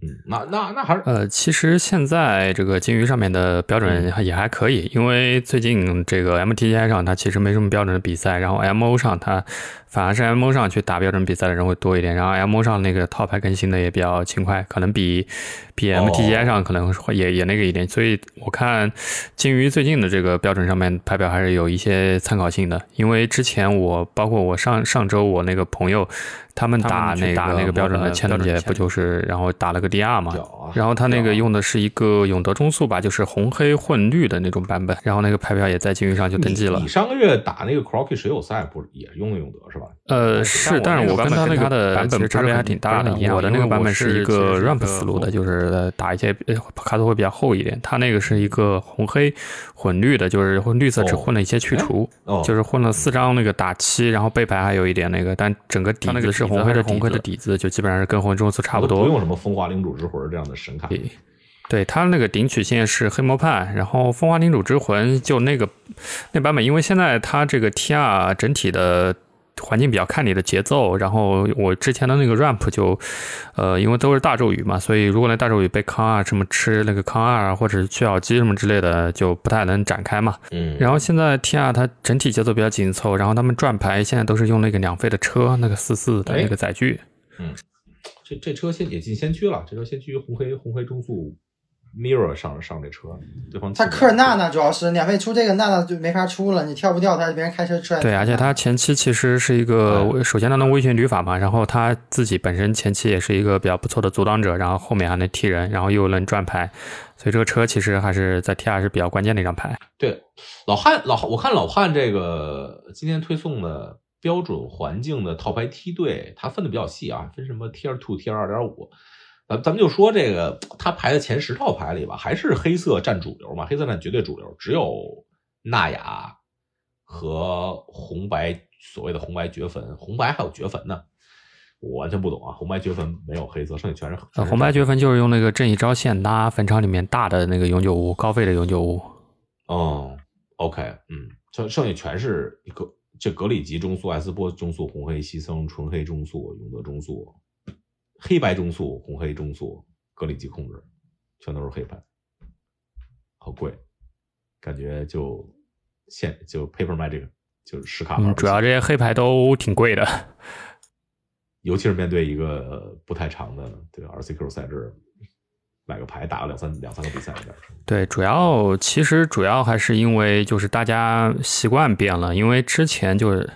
嗯，那那那还是呃，其实现在这个金鱼上面的标准也还可以，因为最近这个 MTGI 上它其实没什么标准的比赛，然后 MO 上它反而是 MO 上去打标准比赛的人会多一点，然后 MO 上那个套牌更新的也比较勤快，可能比比哦。MTGI 上可能会也也那个一点，所以我看金鱼最近的这个标准上面排表还是有一些参考性的，因为之前我包括我上上周我那个朋友。他们打那个打那个标准的千盾节不就是，然后打了个 DR 嘛，然后他那个用的是一个永德中速吧，就是红黑混绿的那种版本，然后那个牌票也在金鱼上就登记了你。你上个月打那个 Crocky 水友赛，不是也用的永德是吧？呃，是，但是我跟他那个版本差别还挺大的。我的那个版本是一个 ramp 思路的，就是呃打一些呃卡图会比较厚一点。他那个是一个红黑混绿的，就是混绿色只混了一些去除，哦，就是混了四张那个打七，然后背牌还有一点那个，但整个底子是红黑的红黑的底子，就基本上是跟魂中速差不多。不用什么风华领主之魂这样的神卡。对，对它那个顶曲线是黑魔判，然后风华领主之魂就那个那版本，因为现在它这个 T R 整体的。环境比较看你的节奏，然后我之前的那个 ramp 就，呃，因为都是大咒语嘛，所以如果那大咒语被康二什么吃那个康二啊或者是去咬肌什么之类的，就不太能展开嘛。嗯，然后现在 T R 它整体节奏比较紧凑，然后他们转牌现在都是用那个两费的车，那个四四的那个载具。嗯这这车先也进先驱了，这车先驱红黑红黑中速 Mirror 上上这车，对方他克尔娜娜主要是两费出这个娜娜就没法出了，你跳不掉，他别人开车出来。对，而且他前期其实是一个，首先他能微旋旅法嘛，然后他自己本身前期也是一个比较不错的阻挡者，然后后面还能踢人，然后又能转牌，所以这个车其实还是在 T R 是比较关键的一张牌。对老汉老，我看老汉这个今天推送的标准环境的套牌梯队，他分的比较细啊，分什么 Tier Two、Tier 二点五。咱咱们就说这个，他排的前十套牌里吧，还是黑色占主流嘛，黑色占绝对主流，只有纳雅和红白所谓的红白绝坟，红白还有绝坟呢，我完全不懂啊，红白绝坟没有黑色，剩下全是呃，红白绝坟就是用那个正义招线拉坟场里面大的那个永久物，高费的永久物。哦，OK，嗯，剩剩下全是一个这格里吉中速、艾斯波中速、红黑西僧、纯黑中速、永德中速、黑白中速、红黑中速、格里吉控制，全都是黑牌，好贵，感觉就现就 Paper Magic 就是实卡玩嗯，主要这些黑牌都挺贵的。尤其是面对一个不太长的这个 RCQ 赛制，买个牌打个两三两三个比赛有点儿对，主要其实主要还是因为就是大家习惯变了，因为之前就是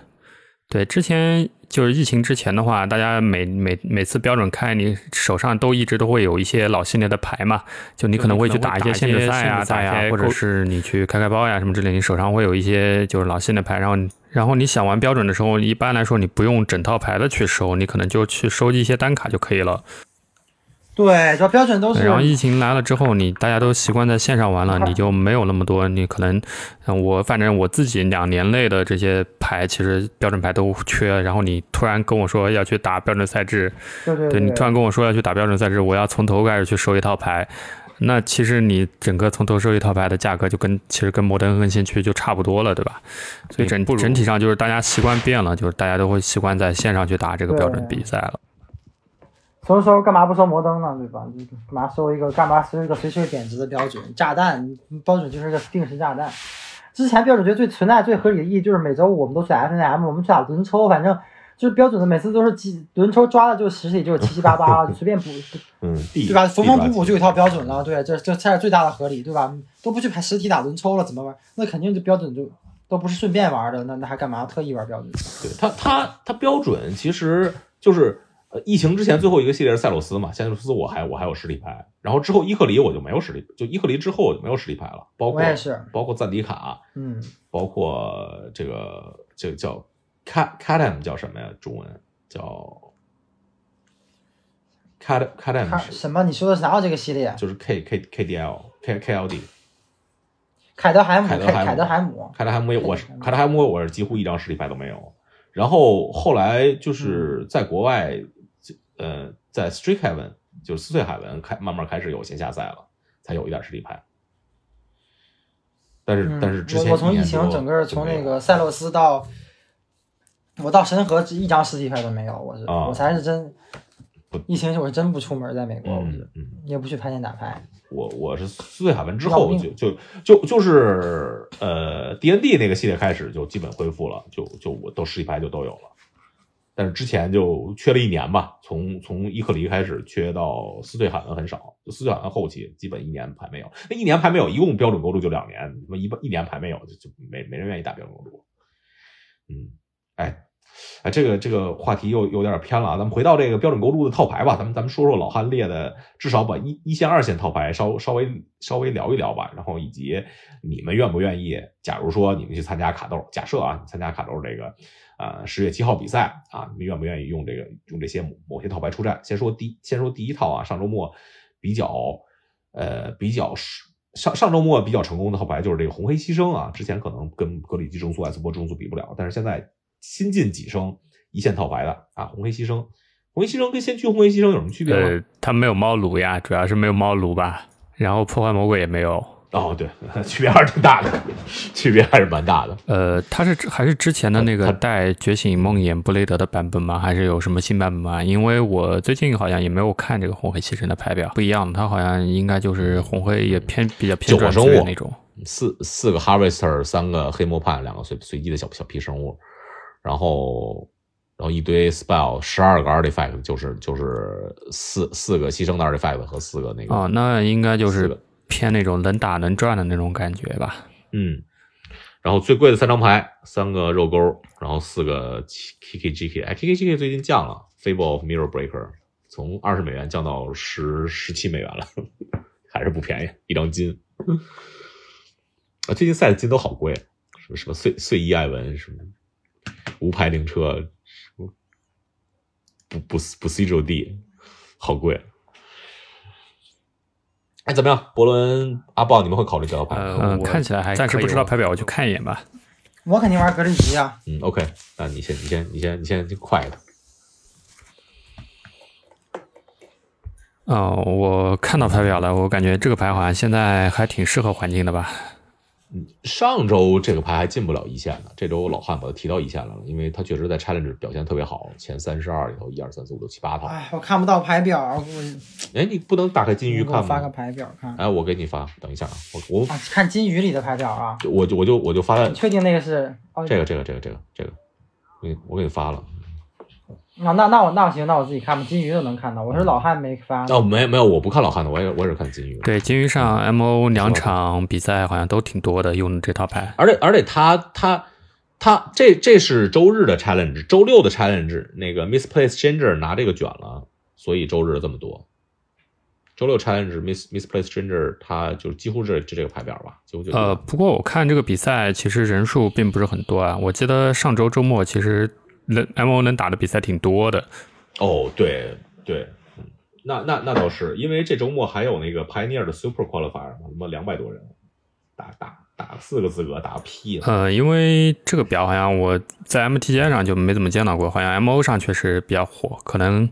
对之前就是疫情之前的话，大家每每每次标准开，你手上都一直都会有一些老系列的牌嘛，就你可能会去打一些限制赛啊、打呀，或者是你去开开包呀什么之类，你手上会有一些就是老系列牌，然后然后你想玩标准的时候，一般来说你不用整套牌的去收，你可能就去收集一些单卡就可以了。对，主要标准都是然后疫情来了之后，你大家都习惯在线上玩了，<laughs> 你就没有那么多。你可能，嗯我反正我自己两年内的这些牌，其实标准牌都缺。然后你突然跟我说要去打标准赛制，对对对你突然跟我说要去打标准赛制，我要从头开始去收一套牌。那其实你整个从头收一套牌的价格就跟其实跟摩登跟先驱就差不多了，对吧？所以整不整体上就是大家习惯变了，就是大家都会习惯在线上去打这个标准比赛了。收收干嘛不收摩登呢？对吧？你干嘛收一个干嘛收一个随时会贬值的标准炸弹？标准就是个定时炸弹。之前标准觉得最存在最合理的意义就是每周五我们都去 F N M，我们去打轮抽，反正就是标准的每次都是几轮抽抓的就实体就是七七八八 <laughs> 随便补，嗯，对吧？缝缝补补就有一套标准了，对，这这才是最大的合理，对吧？都不去排实体打轮抽了，怎么玩？那肯定就标准就都不是顺便玩的，那那还干嘛特意玩标准？对他，他他标准其实就是呃，疫情之前最后一个系列是塞洛斯嘛，赛洛斯我还我还有实体牌，然后之后伊克里我就没有实体，就伊克里之后我就没有实体牌了，包括包括赞迪卡，嗯，包括这个这个叫 cat catam 叫什么呀？中文叫 cat catam 什么？你说的是哪有这个系列？就是 K K K D L K K L D 凯德海姆，凯德海姆凯凯德海姆，海姆我是凯德海姆我是几乎一张实体牌都没有，然后后来就是在国外，呃，在 Street Heaven 就是撕碎海文开慢慢开始有线下赛了，才有一点实力派。但是、嗯，但是之前我我从疫情整个从那个塞洛斯到我到神河，一张实体牌都没有，我是、啊我才是真。疫情我是真不出门，在美国，我是也不去排练打牌。我我是撕碎海文之后就就就就是呃 D N D 那个系列开始就基本恢复了，就就我都实体牌就都有了。但是之前就缺了一年吧，从从伊克里开始缺到撕碎海文很少，就撕碎海文后期基本一年牌没有，那一年牌没有，一共标准构筑就两年，他妈一一年牌没有就就没没人愿意打标准构筑。嗯，哎，哎，这个这个话题又有点偏了啊，咱们回到这个标准构筑的套牌吧，咱们咱们说说老汉列的，至少把一一线、二线套牌稍稍微稍微聊一聊吧，然后以及你们愿不愿意，假如说你们去参加卡豆，假设啊，你参加卡豆这个呃十月七号比赛啊，你们愿不愿意用这个用这些某某些套牌出战？先说第先说第一套啊，上周末比较呃比较上上周末比较成功的套牌就是这个红黑牺牲啊，之前可能跟格里基中速、艾斯波中速比不了，但是现在新进几升一线套牌的啊，红黑牺牲，红黑牺牲跟先驱红黑牺牲有什么区别吗？呃，它没有猫炉呀，主要是没有猫炉吧。然后破坏魔鬼也没有。哦，对，区别还是挺大的，区别还是蛮大的。呃，它是还是之前的那它个带觉醒梦魇布雷德的版本吗？还是有什么新版本吗？因为我最近好像也没有看这个红黑牺牲的排表，不一样，它好像应该就是红黑也偏比较偏转生物那种。四四个 Harvester，三个黑魔判，两个随随机的小小皮生物，然后然后一堆 spell，十二个 artifact，就是就是四四个牺牲的 artifact 和四个那个哦，那应该就是偏那种能打能转的那种感觉吧。嗯，然后最贵的三张牌，三个肉钩，然后四个 K K G K，哎，K K G K 最近降了，Fable of Mirror Breaker 从二十美元降到十十七美元了，<laughs> 还是不便宜，一张金。啊，最近赛的金都好贵，什么什么碎碎衣艾文，什么无牌灵车，什么不不不 C 周 D，好贵。哎，怎么样？伯伦、阿豹，你们会考虑这套牌？呃，嗯我看起来还暂时不知道牌表，我去看一眼吧。我肯定玩格里吉啊。嗯，OK，那你先，你先，你先，你先快的。哦，我看到牌表了，我感觉这个牌好像现在还挺适合环境的吧。上周这个牌还进不了一线呢，这周老汉把它提到一线来了，因为他确实在 Challenge 表现特别好，前三十二里头一二三四五六七八套。哎，我看不到牌表，我哎，你不能打开金鱼看你给我发个吗？牌表看。哎，我给你发，等一下啊，我我啊，看金鱼里的牌表啊。我就我就我就发在你确定那个是？哦，这个这个这个这个这个，我给我给你发了。啊，那那我那我行，那我自己看吧。金鱼都能看到，我是老汉没发。哦，没没有，我不看老汉的，我也我也是看金鱼。对，金鱼上 MO 两场比赛好像都挺多的，用的这套牌。而且而且他他他这这是周日的 challenge，周六的 challenge 那个 misplaced stranger 拿这个卷了，所以周日这么多。周六 challenge miss misplaced stranger 他就几乎是就这个牌表吧，几乎就呃，不过我看这个比赛其实人数并不是很多啊。我记得上周周末其实能 MO 能打的比赛挺多的。哦，对对，嗯，那那那倒是，因为这周末还有那个 Pioneer 的 Super Qualifier 嘛，他妈两百多人，打打打四个资格打个屁了。呃，因为这个表好像我在 MTG 上就没怎么见到过，好像 MO 上确实比较火，可能。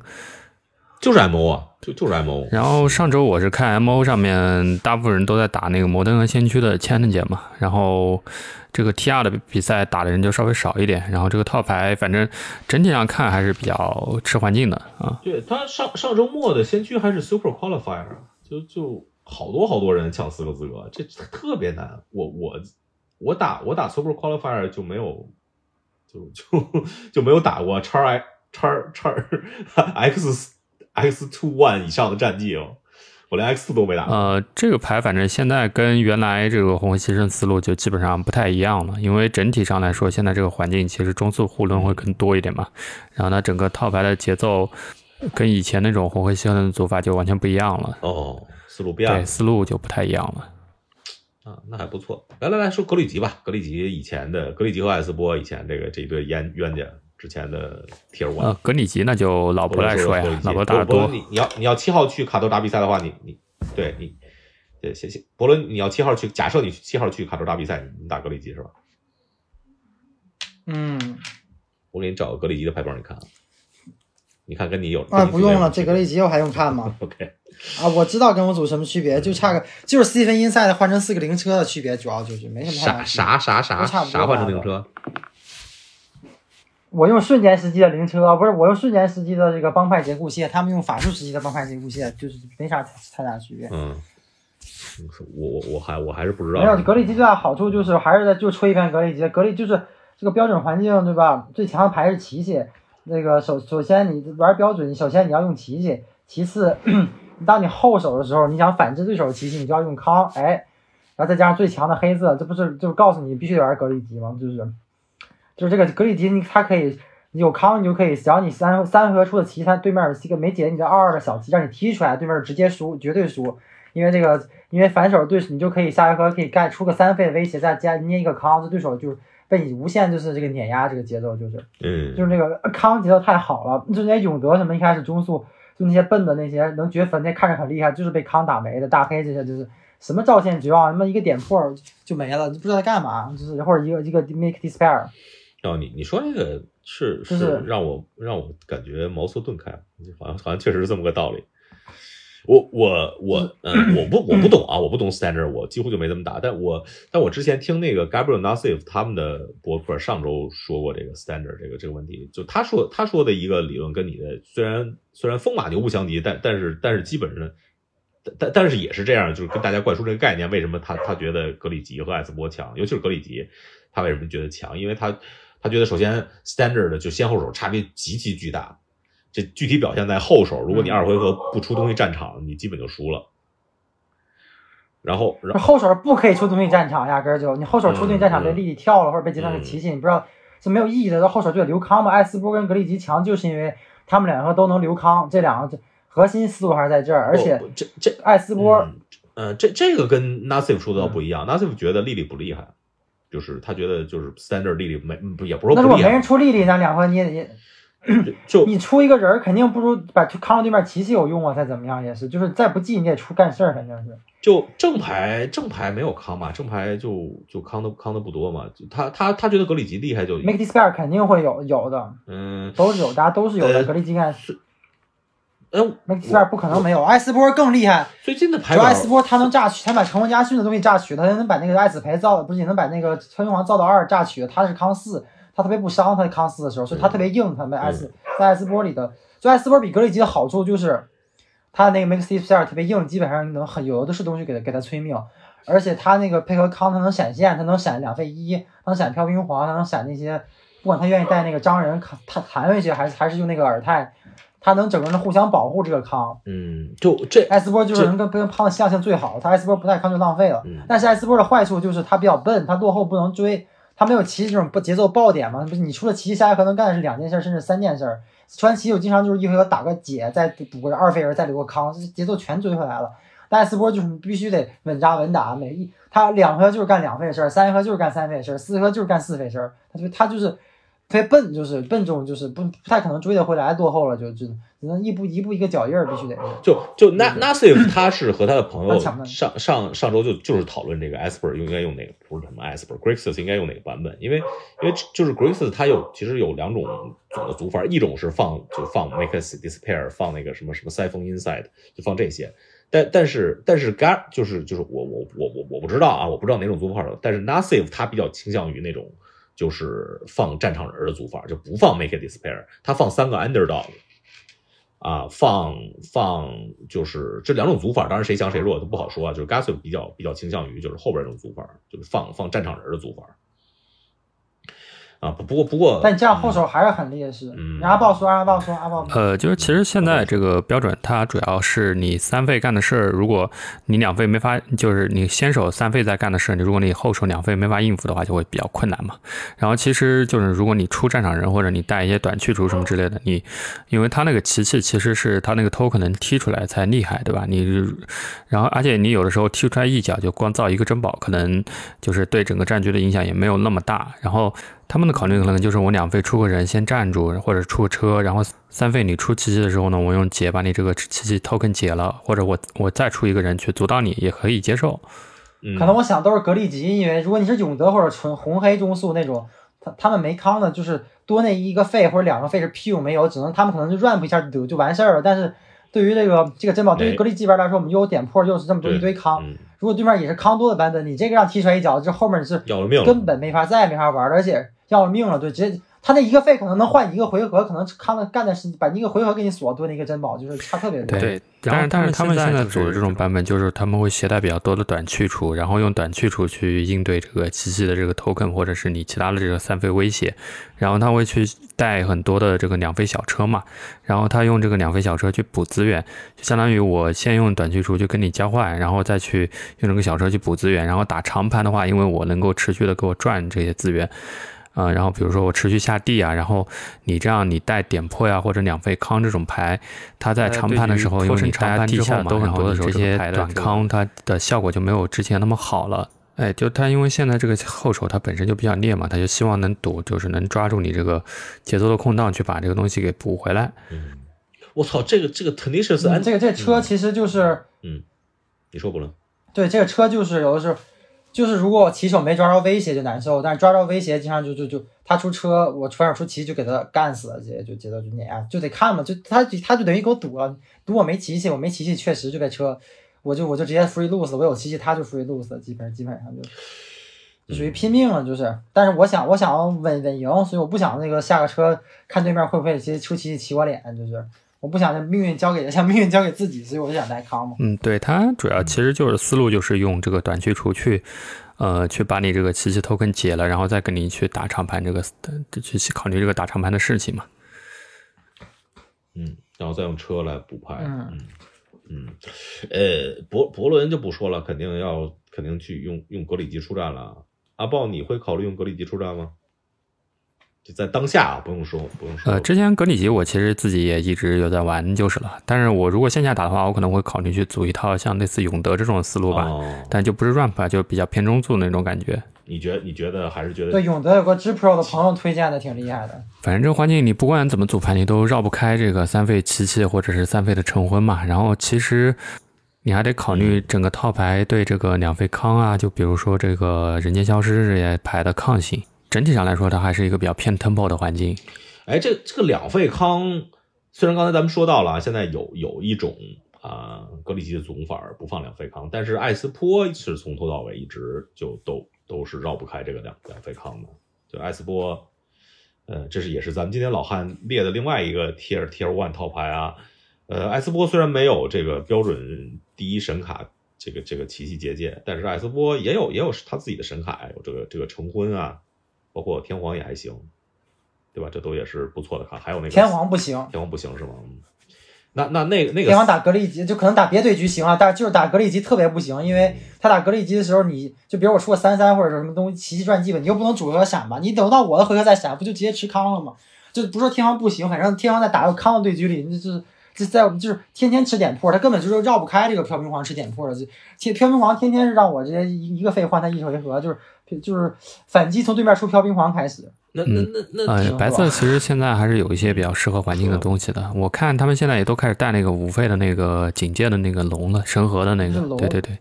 就是 MO 啊，就就是 MO。然后上周我是看 MO 上面大部分人都在打那个摩登和先驱的 Challenge 嘛，然后这个 TR 的比赛打的人就稍微少一点，然后这个套牌反正整体上看还是比较吃环境的啊。对他上上周末的先驱还是 Super Qualifier，就就好多好多人抢四个资格，这特别难。我我我打我打 Super Qualifier 就没有，就就就没有打过叉 I 叉叉 X X two one 以上的战绩哦，我连 X 四都没打。呃，这个牌反正现在跟原来这个红黑牺牲思路就基本上不太一样了，因为整体上来说，现在这个环境其实中速互轮会更多一点嘛，然后呢，整个套牌的节奏跟以前那种红黑牺牲的做法就完全不一样了，哦，思路变对，思路就不太一样了。啊，那还不错。来来来说格里吉吧，格里吉以前的格里吉和艾斯波以前这个这一对冤冤家之前的 Tier One。呃，格里吉那就老婆来说呀，老婆打得多。伯伦，你你要你要七号去卡多打比赛的话，你你对你对谢谢伯伦，你要七号去，假设你七号去卡多打比赛，你打格里吉是吧？嗯，我给你找个格里吉的牌本，你看啊，你看跟你有啊，不用了，这格里吉我还用看吗？<laughs> OK，啊，我知道跟我组什么区别，就差个就是 C 分 inside 换成四个灵车的区别，主要就是没什么太啥啥啥啥啥换成灵车？我用瞬间时机的灵车，不是我用瞬间时机的这个帮派结构线，他们用法术时机的帮派结构线，就是没啥太大区别。嗯，我我我还我还是不知道。没有格里吉最大好处就是还是在就吹一遍格里吉，格里就是这个标准环境对吧？最强的牌是奇迹，那个首首先你玩标准，你首先你要用奇迹，其次当你后手的时候，你想反制对手的奇迹，你就要用康，哎，然后再加上最强的黑色，这不是就是告诉你必须得玩格里吉吗？就是就是这个格里吉，你他可以。你有康，你就可以，只要你三三回合出的棋，他对面这个没解你的二二的小棋，让你踢出来，对面直接输，绝对输。因为这个，因为反手对手，你就可以下一回合可以盖出个三费的威胁，再加捏一个康，这对手就被你无限就是这个碾压，这个节奏就是嗯，就是那个康节奏太好了，就那些永德什么一开始中速就那些笨的那些能绝坟那看着很厉害，就是被康打没的，大黑这些就是什么赵线绝望，他妈一个点破就没了，就不知道在干嘛，就是或者一个一个 make despair。哦，你你说这个是是让我让我感觉茅塞顿开，好像好像确实是这么个道理。我我我嗯，我不我不懂啊，我不懂 standard，我几乎就没怎么打。但我但我之前听那个 Gabriel Nassif 他们的博客上周说过这个 standard 这个这个问题，就他说他说的一个理论跟你的虽然虽然风马牛不相及，但但是但是基本上。但但但是也是这样，就是跟大家灌输这个概念。为什么他他觉得格里吉和艾斯波强，尤其是格里吉，他为什么觉得强？因为他他觉得首先 standard 的就先后手差别极其巨大，这具体表现在后手。如果你二回合不出东西战场，你基本就输了。然后，然后后手不可以出东西战场，压根儿就你后手出东西战场被莉莉跳了或者被结算给奇迹，你不知道是没有意义的。到后手就得留康嘛。艾斯波跟格里吉强，就是因为他们两个都能留康，这两个核心思路还是在这儿。而且这这艾斯波，嗯呃，这这个跟 Nassif 说的倒不一样。Nassif 觉得莉莉不厉害，就是他觉得就是 standard 丽丽没不也不是说那如果没人出丽丽，那两回你也也 <coughs> 就你出一个人儿，肯定不如把康到对面琪琪有用啊，再怎么样也是，就是再不济你也出干事儿，反正是。就正牌正牌没有康嘛，正牌就就康的康的不多嘛。他他他觉得格里吉厉害就 Make Despair 肯定会有有的，嗯都是有，大家都是有的。呃格力基干嗯 Make Despair 不可能没有，艾斯波更厉害。最近的牌主要艾斯波他能榨取，他把乘风家训的东西榨取，他能把那个艾子培造，不是也能把那个穿云皇造到二榨取，他是康四，他特别不伤他康四的时候，所以他特别硬。他们艾斯在艾斯波里的，就艾斯波比格里吉的好处就是，他那个 Make Despair 特别硬，基本上能很有的是东西给他给他催命，而且他那个配合康，他能闪现，他能闪两费一，他能闪飘冰皇，他能闪那些，不管他愿意带那个张人他弹回去，还是还是用那个尔泰，他能整个人互相保护这个康。嗯，就这艾斯波就是能跟跟胖子相性最好，他艾斯波不太康就浪费了。嗯但是艾斯波的坏处就是他比较笨，他落后不能追，他没有骑士这种不节奏爆点嘛。不是你除了骑下一回合能干的是两件事，甚至三件事。传奇我经常就是一回合打个解，再补个二费人，再留个康，这节奏全追回来了。但艾斯波就是必须得稳扎稳打，每一他两回合就是干两费事儿，三回合就是干三费事儿，四回合就是干四费事儿。他就他就是特别笨，就是笨重，就是不不太可能追得回来，落后了就就只能一步一步一个脚印儿，必须得。就就 Na Nasif 他是和他的朋友上上上周就就是讨论这个 Esper 应该用哪个，不是什么 Esper，Grixis 应该用哪个版本？因为因为就是 Grixis 它有其实有两种组的组法，一种是放就放 Make Us Disappear，放那个什么什么 Siphon Inside，就放这些。但但是但是 Gar 就是就是我我我我我不知道啊，我不知道哪种组法的，但是 Nasif 它比较倾向于那种就是放战场人的组法，就不放 Make It Despair，他放三个 Underdog。啊，放放就是这两种组法，当然谁强谁弱都不好说啊。就是 g a s s 比较比较倾向于就是后边这种组法，就是放放战场人的组法。啊，不不过不过，但你这样后手还是很劣势。嗯阿豹说，阿豹说，阿豹呃，就是其实现在这个标准，它主要是你三费干的事儿，如果你两费没法，就是你先手三费在干的事儿，你如果你后手两费没法应付的话，就会比较困难嘛。然后其实就是如果你出战场人或者你带一些短去除什么之类的，你因为他那个奇器其实是他那个 token 能踢出来才厉害，对吧？你然后而且你有的时候踢出来一脚就光造一个珍宝，可能就是对整个战局的影响也没有那么大。然后他们的考虑可能就是我两费出个人先站住，或者出个车，然后三费你出奇迹的时候呢，我用解把你这个奇迹 token 解了，或者我我再出一个人去阻挡你，也可以接受。嗯可能我想都是格力吉，因为如果你是永德或者纯红黑中速那种，他他们没康的，就是多那一个费或者两个费是屁用没有，只能他们可能就 ramp 一下就就完事儿了。但是对于这个这个珍宝，对于哎格力这边来说，我们又有点破，又是这么多一堆康。嗯，如果对面也是康多的版本，你这个让踢出来一脚，这后面是要了命，根本没法再也没法玩了，而且要了命了。对，直接他那一个费可能能换一个回合，可能他们干的是把一个回合给你锁蹲那个珍宝，就是差特别多。对，但是但是他们现在组的这种版本，就是他们会携带比较多的短去除，然后用短去除去应对这个机器的这个 token 或者是你其他的这个三费威胁，然后他会去带很多的这个两费小车嘛，然后他用这个两费小车去补资源，就相当于我先用短去除去跟你交换，然后再去用这个小车去补资源，然后打长盘的话，因为我能够持续的给我赚这些资源。啊、然后比如说我持续下地啊，然后你这样你带点破呀、或者两费康这种牌，它在长盘的时候，因为你大家地下都很多的时候，这些短康它的效果就没有之前那么好了。哎，就他因为现在这个后手他本身就比较烈嘛，他就希望能赌，就是能抓住你这个节奏的空档去把这个东西给补回来。嗯，我操，这个这个 Tenacious 嗯这个这个车其实就是。嗯你说不能，对，这个车就是有的时候，就是如果我骑手没抓着威胁就难受，但是抓着威胁经常就就就他出车，我反手出骑就给他干死了，直接就节奏就碾压，就得看嘛，就他他就等于给我赌了，赌我没骑器，我没骑器确实就被车，我就我就直接 free lose，我有骑器他就 free lose，基本基本上就就属于拼命了，就是，但是我想我想稳稳赢，所以我不想那个下个车看对面会不会直接出骑器骑我脸，就是我不想将命运交给 <laughs> 像命运交给自己，所以我就想带康嘛。嗯，对，它主要其实就是思路就是用这个短期除去，呃，去把你这个奇迹 token 解了，然后再跟你去打长盘这个，呃去考虑这个打长盘的事情嘛。嗯，然后再用车来补牌，嗯嗯嗯，呃，博博伦就不说了，肯定要肯定去用用格里吉出战了。阿豹，你会考虑用格里吉出战吗？就在当下啊，不用说，不用说。呃，之前格里吉我其实自己也一直有在玩就是了，但是我如果线下打的话，我可能会考虑去组一套像类似永德这种思路吧，哦，但就不是 ramp 啊，就比较偏中速那种感觉。你觉得你觉得还是觉得对，永德有个 G Pro 的朋友推荐的挺厉害的。反正这个环境你不管怎么组牌，你都绕不开这个三费奇器或者是三费的成婚嘛。然后其实你还得考虑整个套牌对这个两费康啊，就比如说这个人间消失这些牌的抗性。整体上来说，它还是一个比较偏 tempo 的环境。哎，这这个两费康，虽然刚才咱们说到了，现在有有一种啊、格里奇的总法不放两费康，但是艾斯坡是从头到尾一直就都都是绕不开这个两两费康的。就艾斯波，呃，这是也是咱们今天老汉列的另外一个 tier tier one 套牌啊。呃，艾斯波虽然没有这个标准第一神卡这个这个奇迹结界，但是艾斯波也有也有他自己的神卡，有这个这个成婚啊，包括天皇也还行，对吧？这都也是不错的卡。还有那个天皇不行，天皇不行是吗？嗯那那那个那个天皇打格力吉就可能打别对局行啊，但是就是打格力吉特别不行，因为他打格力吉的时候你，就比如我出个三三或者是什么东西奇迹传记吧，你又不能主回合闪吧，你等到我的回合再闪，不就直接吃康了吗？就不说天皇不行，反正天皇在打个康的对局里，那就是就在就是天天吃点破，他根本就是绕不开这个飘冰皇吃点破的。就天飘冰皇天天是让我直接一一个费换他一回合，就是就是反击从对面出飘冰皇开始。那那那那白色其实现在还是有一些比较适合环境的东西的。我看他们现在也都开始带那个五费的那个警戒的那个龙了，神河的那个对对对，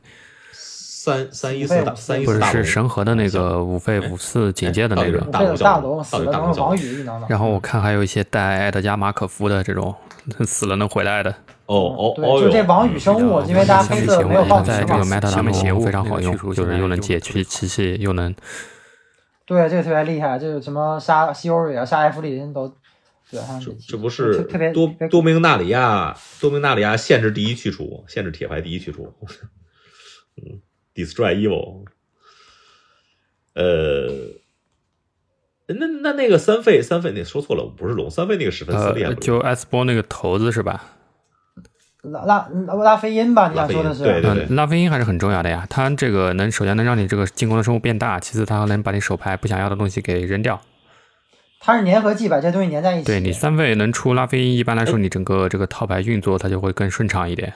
三三一四大三一或者是四大龙神河的那个五费五四警戒的那个大龙，死了能底大龙叫王宇一能的。然后我看还有一些带艾德加马可夫的这种 <laughs> 死了能回来的，哦哦对，哦，就这王宇生物，因为大家黑色没有它暴食嘛在这个。meta 当邪物中非常好用，就是又能解现在决奇，又能对，这个特别厉害，就是什么杀西欧瑞啊、杀埃弗里人都，对，这这不是特别多特别多明纳里亚多明纳里亚限制第一去除，限制铁牌第一去除，嗯，destroy evil，呃，那那那个三费三费那说错了，不是龙三费那个史芬斯厉害呃，不厉害就艾斯波那个头子是吧？拉拉拉菲因吧？你想说的是？拉菲因对对嗯，拉菲因还是很重要的呀。它这个能首先能让你这个进攻的生物变大，其次它能把你手牌不想要的东西给扔掉。它是粘合剂，把这些东西粘在一起。对你三费能出拉菲因，一般来说你整个这个套牌运作它就会更顺畅一点。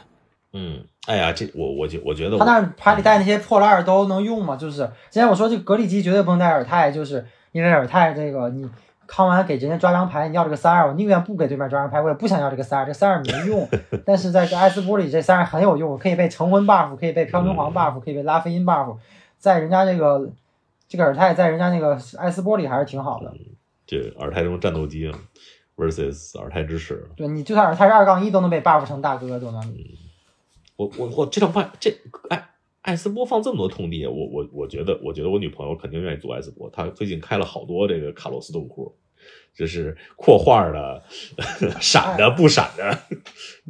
嗯，哎呀，这我我觉我觉得我他那儿牌里带那些破烂儿都能用吗？就是之前我说这个格力机绝对不能带尔泰，就是因为尔泰这个你康完给人家抓张牌，你要这个三二，我宁愿不给对面抓张牌，我也不想要这个三二，这三二没用。<laughs> 但是在这艾斯波里，这三二很有用，可以被成婚 buff，可以被飘明皇 buff，可以被拉菲因 buff，在人家这个这个尔泰在人家那个艾斯波里还是挺好的。这尔泰这种战斗机 versus 尔泰之士，对你就算尔泰是二杠一都能被 buff 成大哥，都能。我我我这场牌这哎。艾斯波放这么多通地，我我我觉得，我觉得我女朋友肯定愿意做艾斯波。她最近开了好多这个卡洛斯洞窟，就是扩画的、<laughs> 闪的、不闪的，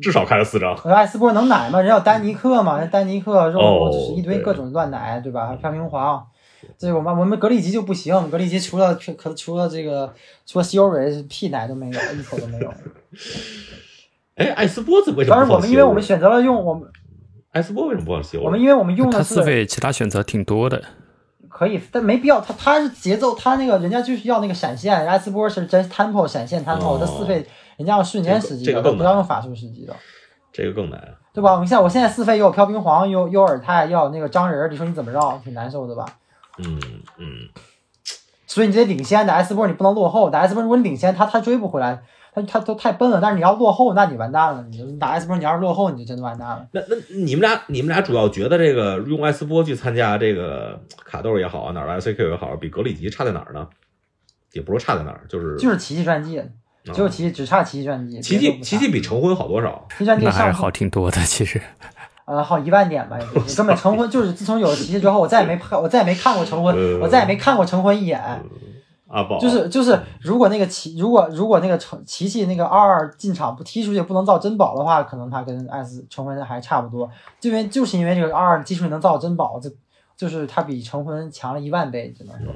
至少开了四张。艾斯波能奶吗？人有丹尼克嘛，人丹尼克肉哦只是一堆各种乱奶，对吧？还有飘明皇，这个我们我们格力吉就不行，格力吉除了可除了这个除了西欧蕊屁奶都没有，一口都没有。<laughs> 哎，艾斯波怎么为什么当然我们因为我们选择了用我们欧艾斯波为什么不放西欧？我们因为我们用它的是四费其他选择挺多的。可以，但没必要。他他是节奏，他那个人家就是要那个闪现，，S 波是真 tempo 闪现 tempo，哦他四费人家要瞬间时机的，不要用法术时机的。这个更难啊。对吧？你像我现在四费又有飘冰皇，又又有尔泰，又有那个张人，你说你怎么绕？挺难受的吧？嗯嗯，所以你得领先，的 S 波你不能落后，的 S 波如果你领先，他他追不回来，他他都太笨了。但是你要落后，那你完蛋了。你你打 S 波，你要是落后，你就真的完蛋了。那那你们俩你们俩主要觉得这个用艾斯波去参加这个卡豆也好啊，哪儿的 SCQ 也好，比格里吉差在哪儿呢？也不是差在哪儿，就是就是奇迹传记，只有奇迹，只差奇迹传记。奇迹奇迹比成婚好多少？奇迹传记上那还是好挺多的，其实。呃好一万点吧，根本成婚就是自从有了奇迹之后，我再也没看，我再也没看过成婚，呃我再也没看过成婚一眼。阿宝就是就是，如果那个奇，如果如果那个成奇迹那个二二进场不踢出去不能造珍宝的话，可能他跟艾斯成婚还差不多。就因为就是因为这个二二技术能造珍宝，就就是他比成婚强了一万倍，只能说。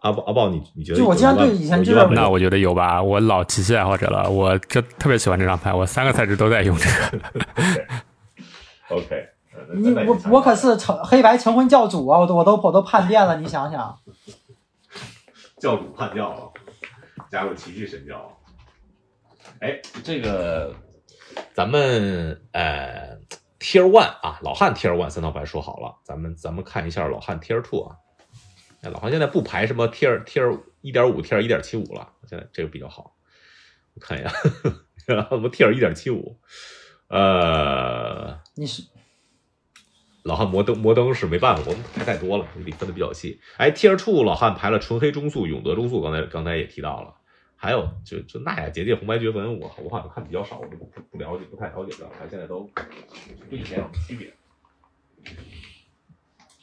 阿宝阿宝，你你觉得就我经常对以前就那我觉得有吧，我老奇迹爱好者了，我这特别喜欢这张牌，我三个赛制都在用这个。<laughs> OK，呃你我我可是成黑白成婚教主啊，我都我都我都叛变了，你想想，教主叛教啊。加入奇迹神教。哎，这个咱们呃 Tier One 啊，老汉 Tier One 三套牌说好了，咱们咱们看一下老汉 Tier Two 啊。哎，老汉现在不排什么 Tier Tier 一点五、Tier 一点七五了，现在这个比较好。我看一下，<laughs> 什么 Tier 一点七五？呃，你是老汉摩登摩登是没办法，我们排太多了，里分的比较细。哎，Tier Two 老汉排了纯黑中速、永德中速，刚才刚才也提到了，还有就就纳雅结界、红白绝坟，我我好像看比较少，我就不不了解，不太了解这牌现在都跟以前有区别？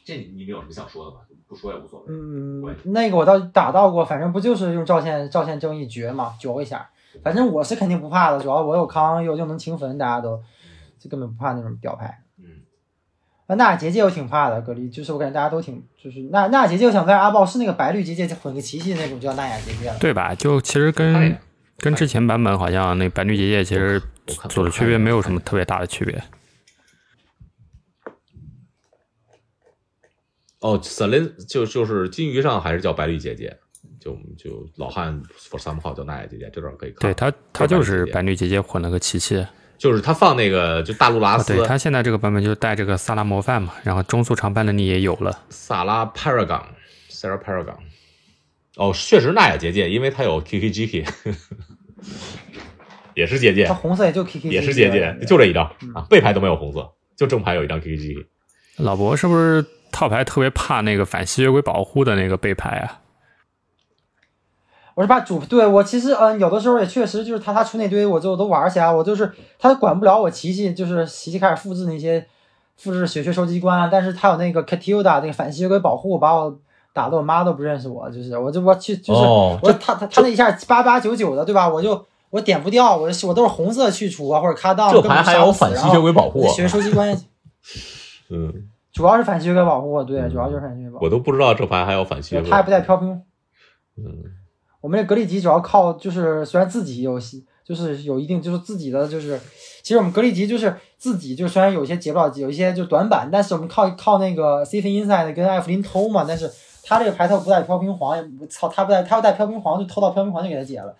这你你们有什么想说的吗？不说也无所谓。嗯，那个我倒打到过，反正不就是用赵县赵县正义绝嘛，绝一下。反正我是肯定不怕的，主要我有康又又能清坟，大家都就根本不怕那种表牌。嗯，啊，纳结界我挺怕的，格力就是我感觉大家都挺就是纳纳结界，我想问阿豹是那个白绿结界混个奇迹那种叫纳雅结界了？对吧？就其实跟跟之前版本好像那白绿结界其实做的区别没有什么特别大的区别。哦，Selin 就就是金鱼上还是叫白绿结界，就就老汉 for some 号叫纳雅结界，这段可以看。对他，他就是白绿结界混了个奇迹，就是他放那个就大陆拉斯，对他现在这个版本就带这个萨拉模范嘛，然后中速长班的你也有了，萨拉 Paragon，Sarah Paragon，哦，确实那也结界，因为它有 KKGK，<laughs> 也是结界，它红色也就 KK，也是结界，就这一张。啊，背牌都没有红色，就正牌有一张 KKGK。老伯是不是？套牌特别怕那个反吸血鬼保护的那个背牌啊！我是把主对我其实嗯，有的时候也确实就是他他出那堆，我就都玩起来，我就是他管不了我琪琪，就是琪琪开始复制那些复制血血收集官，但是他有那个 Katilda 那个反吸血鬼保护，把我打的我妈都不认识我，就是我就我去就是我他他他那一下八八九九的对吧？我就我点不掉，我我都是红色去除啊或者卡档，这牌还有反吸血鬼保护，血收集官，<laughs> 嗯。主要是反吸血鬼保护，对，主要就是反吸血鬼保护。我都不知道这牌还有反吸血鬼。它也不带飘屏。嗯，我们这格里吉主要靠就是虽然自己有就是有一定就是自己的就是，其实我们格里吉就是自己就虽然有些解不了有一些就短板，但是我们靠靠那个 C C Inside 跟艾弗林偷嘛，但是他这个牌他不带飘屏黄，也不操他不带他要带飘屏黄就偷到飘屏黄就给他解了，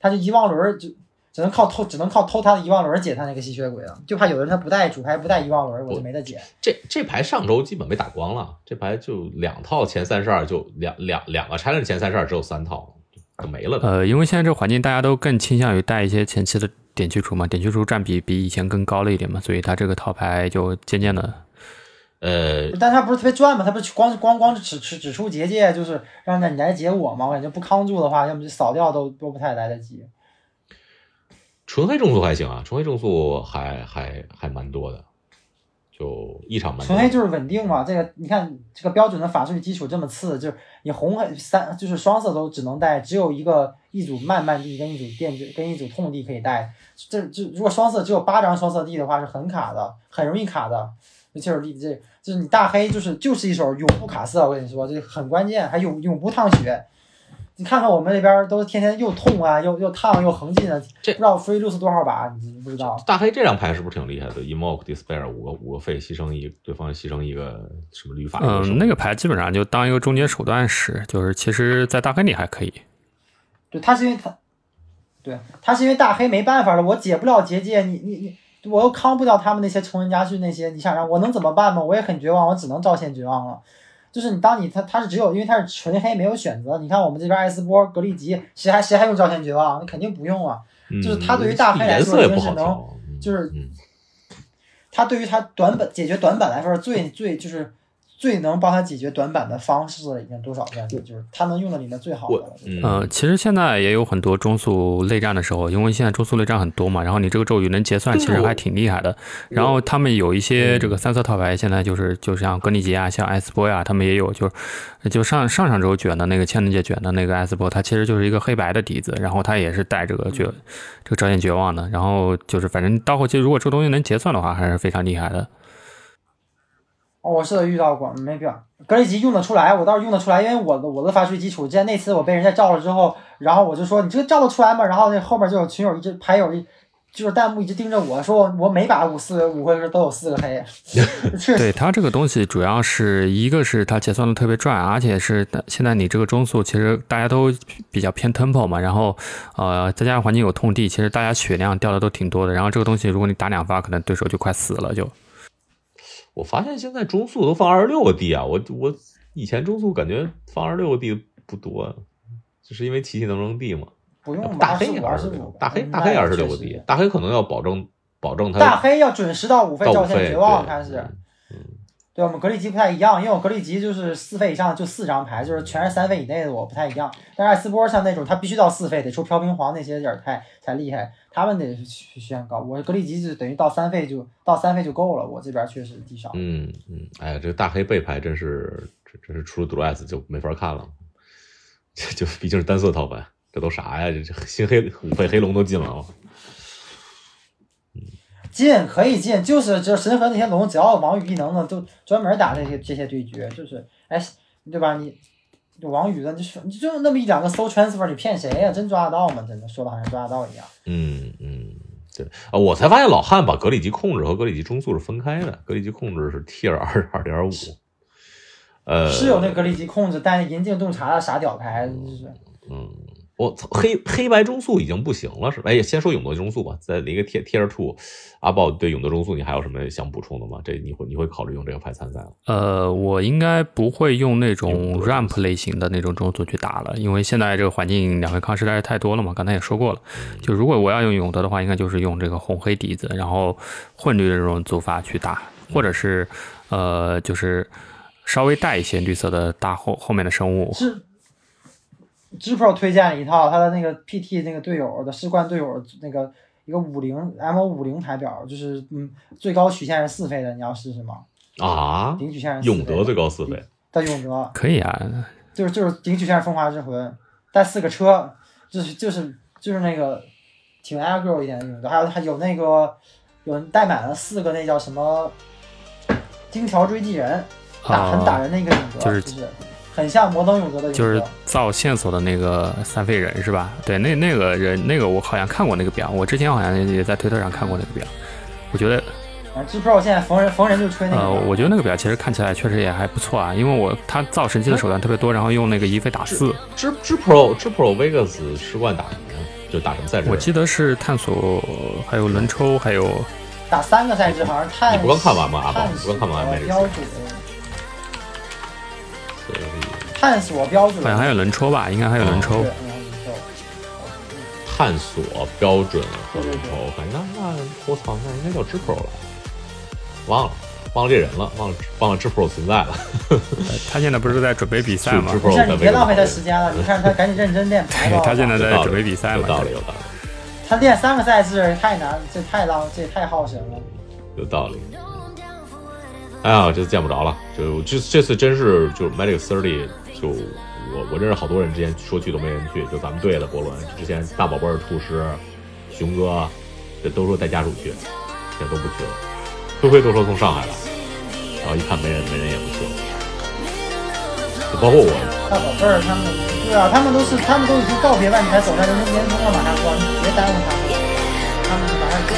他就遗忘轮就。只能靠偷，只能靠偷他的遗忘轮解他那个吸血鬼了，就怕有的人他不带主牌不带遗忘轮，我就没得解。这这牌上周基本被打光了，这牌就两套前三十二，就两两两个 challenge 前三十二只有三套，就没了。呃，因为现在这个环境，大家都更倾向于带一些前期的点去除嘛，点去除占比比以前更高了一点嘛，所以他这个套牌就渐渐的，呃，但他不是特别赚嘛，他不是光光光只只只出结界，就是让你来解我嘛，我感觉不康住的话，要么就扫掉都都不太来得及。纯黑中速还行啊，纯黑中速还还还蛮多的，就异常蛮。纯黑就是稳定嘛，这个你看这个标准的法术基础这么次，就是你红黑三就是双色都只能带，只有一个一组慢慢地跟一组电跟一组痛地可以带。这这如果双色只有八张双色地的话是很卡的，很容易卡的。尤其是地这就是你大黑就是就是一手永不卡色，我跟你说这很关键，还永永不烫血。你看看我们那边都天天又痛啊，又又烫又横进啊，这不知道 free lose 多少把，你不知道。大黑这张牌是不是挺厉害的？Emoke Despair，五个五个费牺牲一对方牺牲一个什么律法？嗯，那个牌基本上就当一个终结手段使，就是其实在大黑里还可以。对，他是因为他，对他是因为大黑没办法了，我解不了结界，你你你，我又扛不掉他们那些穷人家具那些，你想让我能怎么办吗？我也很绝望，我只能照现绝望了。就是你，当你他他是只有，因为他是纯黑，没有选择。你看我们这边艾斯波、格利吉，谁还谁还用招线绝望？那肯定不用啊。就是他对于大黑来说，已经是能，就是他对于他短板解决短板来说，最最就是。最能帮他解决短板的方式已经多少遍了？就是他能用的里面最好的了。嗯，其实现在也有很多中速内战的时候，因为现在中速内战很多嘛，然后你这个咒语能结算，其实还挺厉害的。然后他们有一些这个三色套牌，现在就是就像格尼吉啊，像艾斯波呀，他们也有，就就上上上周卷的那个千能界卷的那个艾斯波，他其实就是一个黑白的底子，然后他也是带这个绝这个招显绝望的。然后就是反正到后期如果这个东西能结算的话，还是非常厉害的。我是遇到过，没必要。格雷吉用得出来，我倒是用得出来，因为我的我的法术基础。之前那次我被人家照了之后，然后我就说你这个照得出来吗？然后那后面就有群友一直牌友一就是弹幕一直盯着我说，我每把五四五回合都有四个黑，<laughs> 确实对它这个东西，主要是一个是它结算的特别赚，而且是现在你这个中速其实大家都比较偏 tempo 嘛，然后呃再加上环境有痛地，其实大家血量掉的都挺多的。然后这个东西如果你打两发，可能对手就快死了就。我发现现在中速都放二十六个 D 啊，我我以前中速感觉放二十六个 D 不多，就是因为奇迹能扔 D 嘛。不用大黑二十五，大黑大黑二十六个 D，大黑可能要保证保证他大黑要准时到五费到照线绝望对开始。嗯，对我们格力机不太一样，因为我格力机就是四费以上就四张牌，就是全是三费以内的我不太一样。但是艾斯波像那种，他必须到四费，得出飘冰皇那些点儿太才厉害，他们得去炫高。我格力机就等于到三费就到三费就够了，我这边确实低少。嗯嗯，哎呀，这大黑背牌真是这这是出了 d r S 就没法看了，<laughs> 这就毕竟是单色套牌，这都啥呀？这这新黑五费黑龙都进了！进可以进，就是就神和那些龙，只要有王宇一能的，都专门打这些这些对决，就是哎，对吧？你王宇的，你说你就那么一两个搜 transfer，你骗谁呀、真抓得到吗？真的说的好像抓得到一样。嗯嗯，对啊，我才发现老汉把格里级控制和格里级中速是分开的，格里级控制是 Tier 二二点五，呃，是有那格力机控制，但是银镜洞察的傻屌牌，就是嗯，我操，黑黑白中速已经不行了，是吧？哎，先说永德中速吧，在一个 Tier Tier Two，阿豹对永德中速你还有什么想补充的吗？这你会你会考虑用这个牌参赛吗？呃，我应该不会用那种 ramp 类型的那种中速去打了，因为现在这个环境两回抗实在是太多了嘛。刚才也说过了，就如果我要用永德的话，应该就是用这个红黑底子，然后混绿的这种组法去打，或者是呃，就是稍微带一些绿色的大后后面的生物。知知 Pro 推荐了一套他的那个 PT 那个队友的士冠队友那个一个五零 M 五零台表，就是嗯最高曲线是四费的，你要试试吗？啊，顶曲线是四费的。永德最高四费，在永德。可以啊，就是就是顶曲线是风华之魂，带四个车，就是就是就是那个挺 aggro 一点的永德，还有还有那个有带满了四个那叫什么金条追击人，打很打人的一个永德，啊就是就是很像摩登永德的，就是造线索的那个三费人是吧？对，那那个人那个我好像看过那个表，我之前好像也在推特上看过那个表，我觉得反正 G Pro 现在逢人逢人就吹那个呃，我觉得那个表其实看起来确实也还不错啊，因为我他造神器的手段特别多，然后用那个一费打四，知知 Pro 知 Pro Vegas 世冠打什么呀？就打什么赛制？我记得是探索，还有轮抽，还有打三个赛制，好像探你不刚看完吗阿宝？探你不刚看完索 Magic 标探索标准，好像还有轮抽吧，应该还有轮抽探索标准和轮抽，反正那那我操，那应该叫知 Pro 了，忘了忘了这人了，忘了忘了知 Pro 存在了。呃 <laughs> 他现在不是在准备比赛吗是？不是你别浪费他时间了，你看他赶紧认真练牌吧。对 <laughs> 他现在在准备比赛嘛有道理，有道理，他练三个赛制太难，这太浪，这也太耗神了。有道理。哎呀，这次见不着了，就这这次真是就 Magic Thirty，就我我认识好多人，之前说去都没人去，就咱们队的博伦，之前大宝贝儿、厨师、熊哥，这都说带家属去，现在都不去了。灰灰都说从上海来，然后一看没人，没人也不去了，就包括我，大宝贝儿他们，对啊，他们都是他们都已经告别万才走向人生巅峰了，马上说你别耽误他们，他们马上就